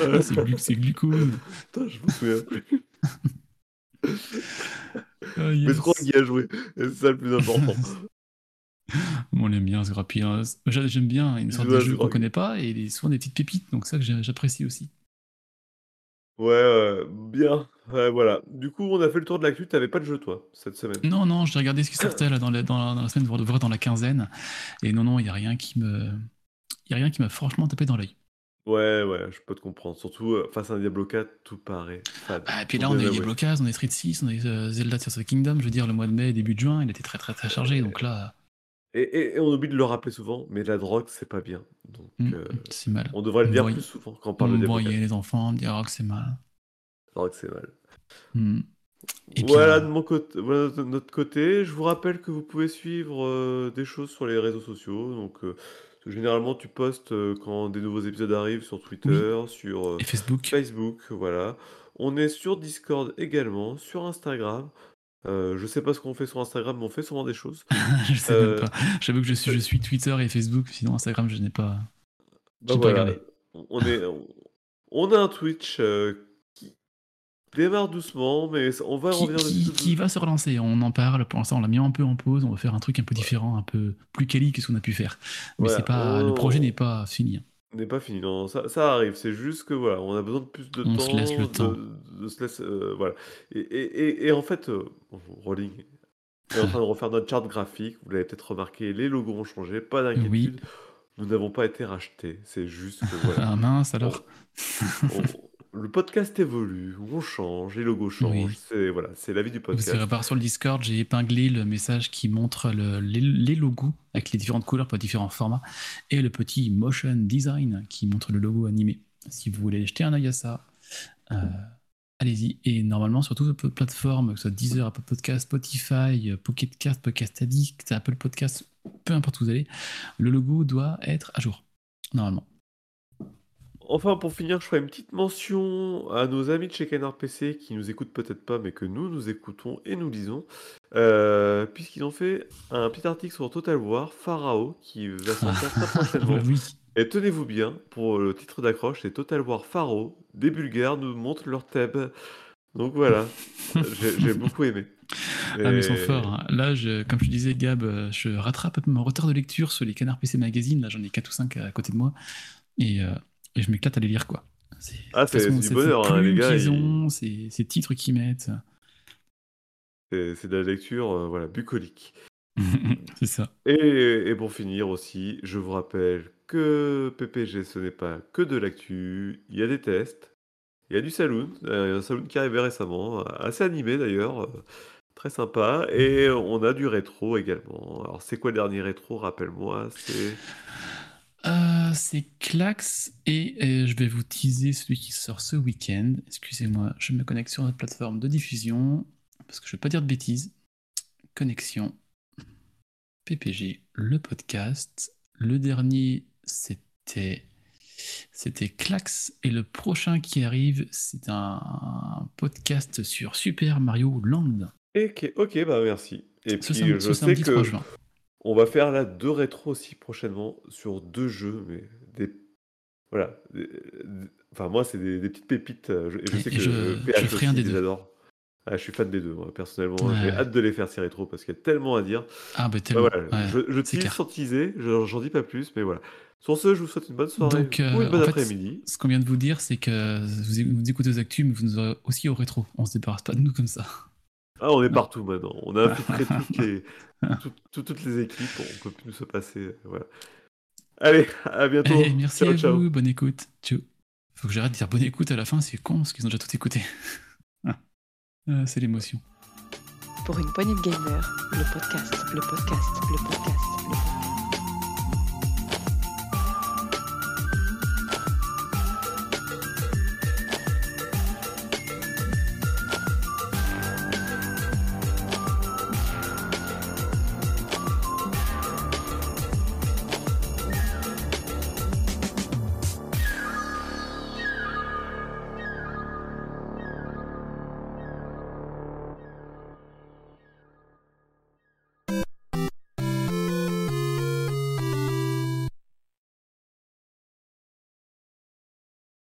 [SPEAKER 3] Ah, c'est glu- c'est glucose.
[SPEAKER 2] Putain, je me souviens plus.
[SPEAKER 3] Ah,
[SPEAKER 2] Mais
[SPEAKER 3] yes.
[SPEAKER 2] Sgrog y a joué, c'est ça le plus important.
[SPEAKER 3] On aime bien ce hein. J'a- J'aime bien une sorte
[SPEAKER 2] Ouais,
[SPEAKER 3] de jeu qu'on connaît pas et des- souvent des petites pépites, donc ça que j'a- j'apprécie aussi.
[SPEAKER 2] Ouais, ouais, bien. Ouais, voilà. Du coup, on a fait le tour de l'actu. T'avais pas de jeu, toi, cette semaine?
[SPEAKER 3] Non, non, j'ai regardé ce qui sortait là, dans, la, dans, la, dans la semaine, voire voire dans la quinzaine, et non, non, il y a rien qui me, il y a rien qui m'a franchement tapé dans l'œil.
[SPEAKER 2] Ouais, ouais, je peux te comprendre. Surtout euh, face à un Diablo 4, tout paraît fade.
[SPEAKER 3] Ah, et puis là, on a eu des
[SPEAKER 2] avouer.
[SPEAKER 3] blocages, on a eu Street 6, on a eu euh, Zelda Tears of the Kingdom. Je veux dire, le mois de mai, début de juin, il était très, très, très chargé. Donc là,
[SPEAKER 2] Et, et- et on oublie de le rappeler souvent, mais la drogue, c'est pas bien. Donc,
[SPEAKER 3] hmm,
[SPEAKER 2] euh,
[SPEAKER 3] c'est mal.
[SPEAKER 2] on devrait le dire plus souvent quand on parle de 4.
[SPEAKER 3] les enfants dire oh, que c'est mal.
[SPEAKER 2] La drogue, c'est mal.
[SPEAKER 3] Et puis,
[SPEAKER 2] voilà de mon côté, voilà de notre côté. Je vous rappelle que vous pouvez suivre euh, des choses sur les réseaux sociaux. Donc, euh, généralement, tu postes quand des nouveaux épisodes arrivent sur Twitter, sur
[SPEAKER 3] Et Facebook.
[SPEAKER 2] Facebook, voilà. On est sur Discord également, sur Instagram. Euh, je sais pas ce qu'on fait sur Instagram, mais on fait souvent des choses.
[SPEAKER 3] je sais
[SPEAKER 2] Euh,
[SPEAKER 3] même pas. J'avoue que je suis, je suis Twitter et Facebook, sinon Instagram, je n'ai pas.
[SPEAKER 2] Bah
[SPEAKER 3] pas
[SPEAKER 2] voilà,
[SPEAKER 3] regardé.
[SPEAKER 2] on est, on, on a un Twitch euh, qui démarre doucement, mais on va
[SPEAKER 3] Qui,
[SPEAKER 2] revenir
[SPEAKER 3] qui- qui va se relancer On en parle. Pour l'instant, on l'a mis un peu en pause. On va faire un truc un peu différent, un peu plus quali que ce qu'on a pu faire. Mais c'est pas,
[SPEAKER 2] on-
[SPEAKER 3] le projet n'est pas fini.
[SPEAKER 2] N'est pas fini. Non, ça, ça arrive. C'est juste que voilà, on a besoin de plus de
[SPEAKER 3] On
[SPEAKER 2] temps.
[SPEAKER 3] se laisse le temps.
[SPEAKER 2] de se laisser, euh, voilà. Et, et, et, et en fait, euh, Rolling est en train de refaire notre charte graphique. Vous l'avez peut-être remarqué, les logos ont changé. Pas d'inquiétude. Nous n'avons pas été rachetés. C'est juste que voilà.
[SPEAKER 3] Ah mince alors.
[SPEAKER 2] on- le podcast évolue, on change, les logos changent.
[SPEAKER 3] Oui.
[SPEAKER 2] C'est voilà, c'est la vie du
[SPEAKER 3] Vous
[SPEAKER 2] podcast.
[SPEAKER 3] serez par sur le Discord, j'ai épinglé le message qui montre le- les, les logos avec les différentes couleurs pour différents formats et le petit motion design qui montre le logo animé. Si vous voulez jeter un œil à ça, euh, allez-y. Et normalement, sur toutes les plateformes, que ce soit Deezer, Apple Podcast, Spotify, Pocket Cast, Podcast Addict, Apple Podcast, peu importe où vous allez, le logo doit être à jour. Normalement.
[SPEAKER 2] Enfin, pour finir, je ferai une petite mention à nos amis de chez Canard PC qui nous écoutent peut-être pas, mais que nous, nous écoutons et nous lisons, euh, puisqu'ils ont fait un petit article sur Total War, Pharaoh, qui va sortir très prochainement.
[SPEAKER 3] oui.
[SPEAKER 2] Et tenez-vous bien, pour le titre d'accroche, c'est Total War Pharaoh. Des Bulgares nous montrent leur thèbe. Donc voilà, j'ai beaucoup aimé.
[SPEAKER 3] Ah, mais ils sont forts. hein. Là, je, comme je te disais, Gab, euh, je rattrape un peu mon retard de lecture sur les Canards PC Magazine. Là, j'en ai 4 ou 5 à côté de moi. Et, euh, et je m'éclate à les lire, quoi. C'est
[SPEAKER 2] Ah, c'est- c'est du bonheur, hein, les gars, ils-
[SPEAKER 3] ont, ces, ces titres qu'ils mettent.
[SPEAKER 2] C'est c'est de la lecture euh, voilà, bucolique.
[SPEAKER 3] c'est ça.
[SPEAKER 2] Et, et pour finir aussi, je vous rappelle que PPG, ce n'est pas que de l'actu. Il y a des tests, il y a du saloon, euh, il y a un saloon qui est arrivé récemment, assez animé d'ailleurs, euh, très sympa. Et on a du rétro également. Alors, c'est quoi le dernier rétro? Rappelle-moi, c'est.
[SPEAKER 3] Euh, c'est Clax et euh, je vais vous teaser celui qui sort ce week-end. Excusez-moi, je me connecte sur notre plateforme de diffusion parce que je ne vais pas dire de bêtises. Connexion PPG, le podcast. Le dernier, c'était c'était Clax et le prochain qui arrive, c'est un podcast sur Super Mario Land.
[SPEAKER 2] Ok, ok, bah merci. Et puis
[SPEAKER 3] sam-
[SPEAKER 2] je sais
[SPEAKER 3] samedi
[SPEAKER 2] que
[SPEAKER 3] 3 juin.
[SPEAKER 2] On va faire là deux rétros aussi prochainement sur deux jeux, mais des voilà. des- des- Enfin moi c'est des, des petites pépites. euh, je- Et je
[SPEAKER 3] Et-
[SPEAKER 2] sais
[SPEAKER 3] et
[SPEAKER 2] que
[SPEAKER 3] je-
[SPEAKER 2] PH
[SPEAKER 3] je ferai un
[SPEAKER 2] aussi,
[SPEAKER 3] des
[SPEAKER 2] les
[SPEAKER 3] deux.
[SPEAKER 2] adore. Ah, je suis fan des deux, moi personnellement. J'ai
[SPEAKER 3] Ouais.
[SPEAKER 2] hâte de les faire ces rétros parce qu'il y a tellement à dire.
[SPEAKER 3] Ah bah tellement.
[SPEAKER 2] voilà,
[SPEAKER 3] ouais,
[SPEAKER 2] je, je
[SPEAKER 3] c'est
[SPEAKER 2] tease
[SPEAKER 3] clair.
[SPEAKER 2] sans teaser, je- j'en dis pas plus, mais voilà. Sur ce, je vous souhaite une bonne soirée
[SPEAKER 3] Donc, euh,
[SPEAKER 2] ou une bonne
[SPEAKER 3] en fait,
[SPEAKER 2] après-midi.
[SPEAKER 3] Ce qu'on vient de vous dire, c'est que vous, vous écoutez aux actus, mais vous nous aurez aussi au rétro. On se débarrasse pas de nous comme ça.
[SPEAKER 2] Ah, on est partout maintenant. On a infiltré toutes les, tout- tout- toutes les équipes. On peut plus nous se passer. euh, Voilà. Allez, à bientôt.
[SPEAKER 3] Allez, merci
[SPEAKER 2] ciao,
[SPEAKER 3] à
[SPEAKER 2] ciao.
[SPEAKER 3] vous, bonne écoute. Ciao. Faut que j'arrête de dire bonne écoute à la fin, c'est con, parce qu'ils ont déjà tout écouté. Ah, c'est l'émotion.
[SPEAKER 1] Pour une poignée de le podcast, le podcast, le podcast, le podcast.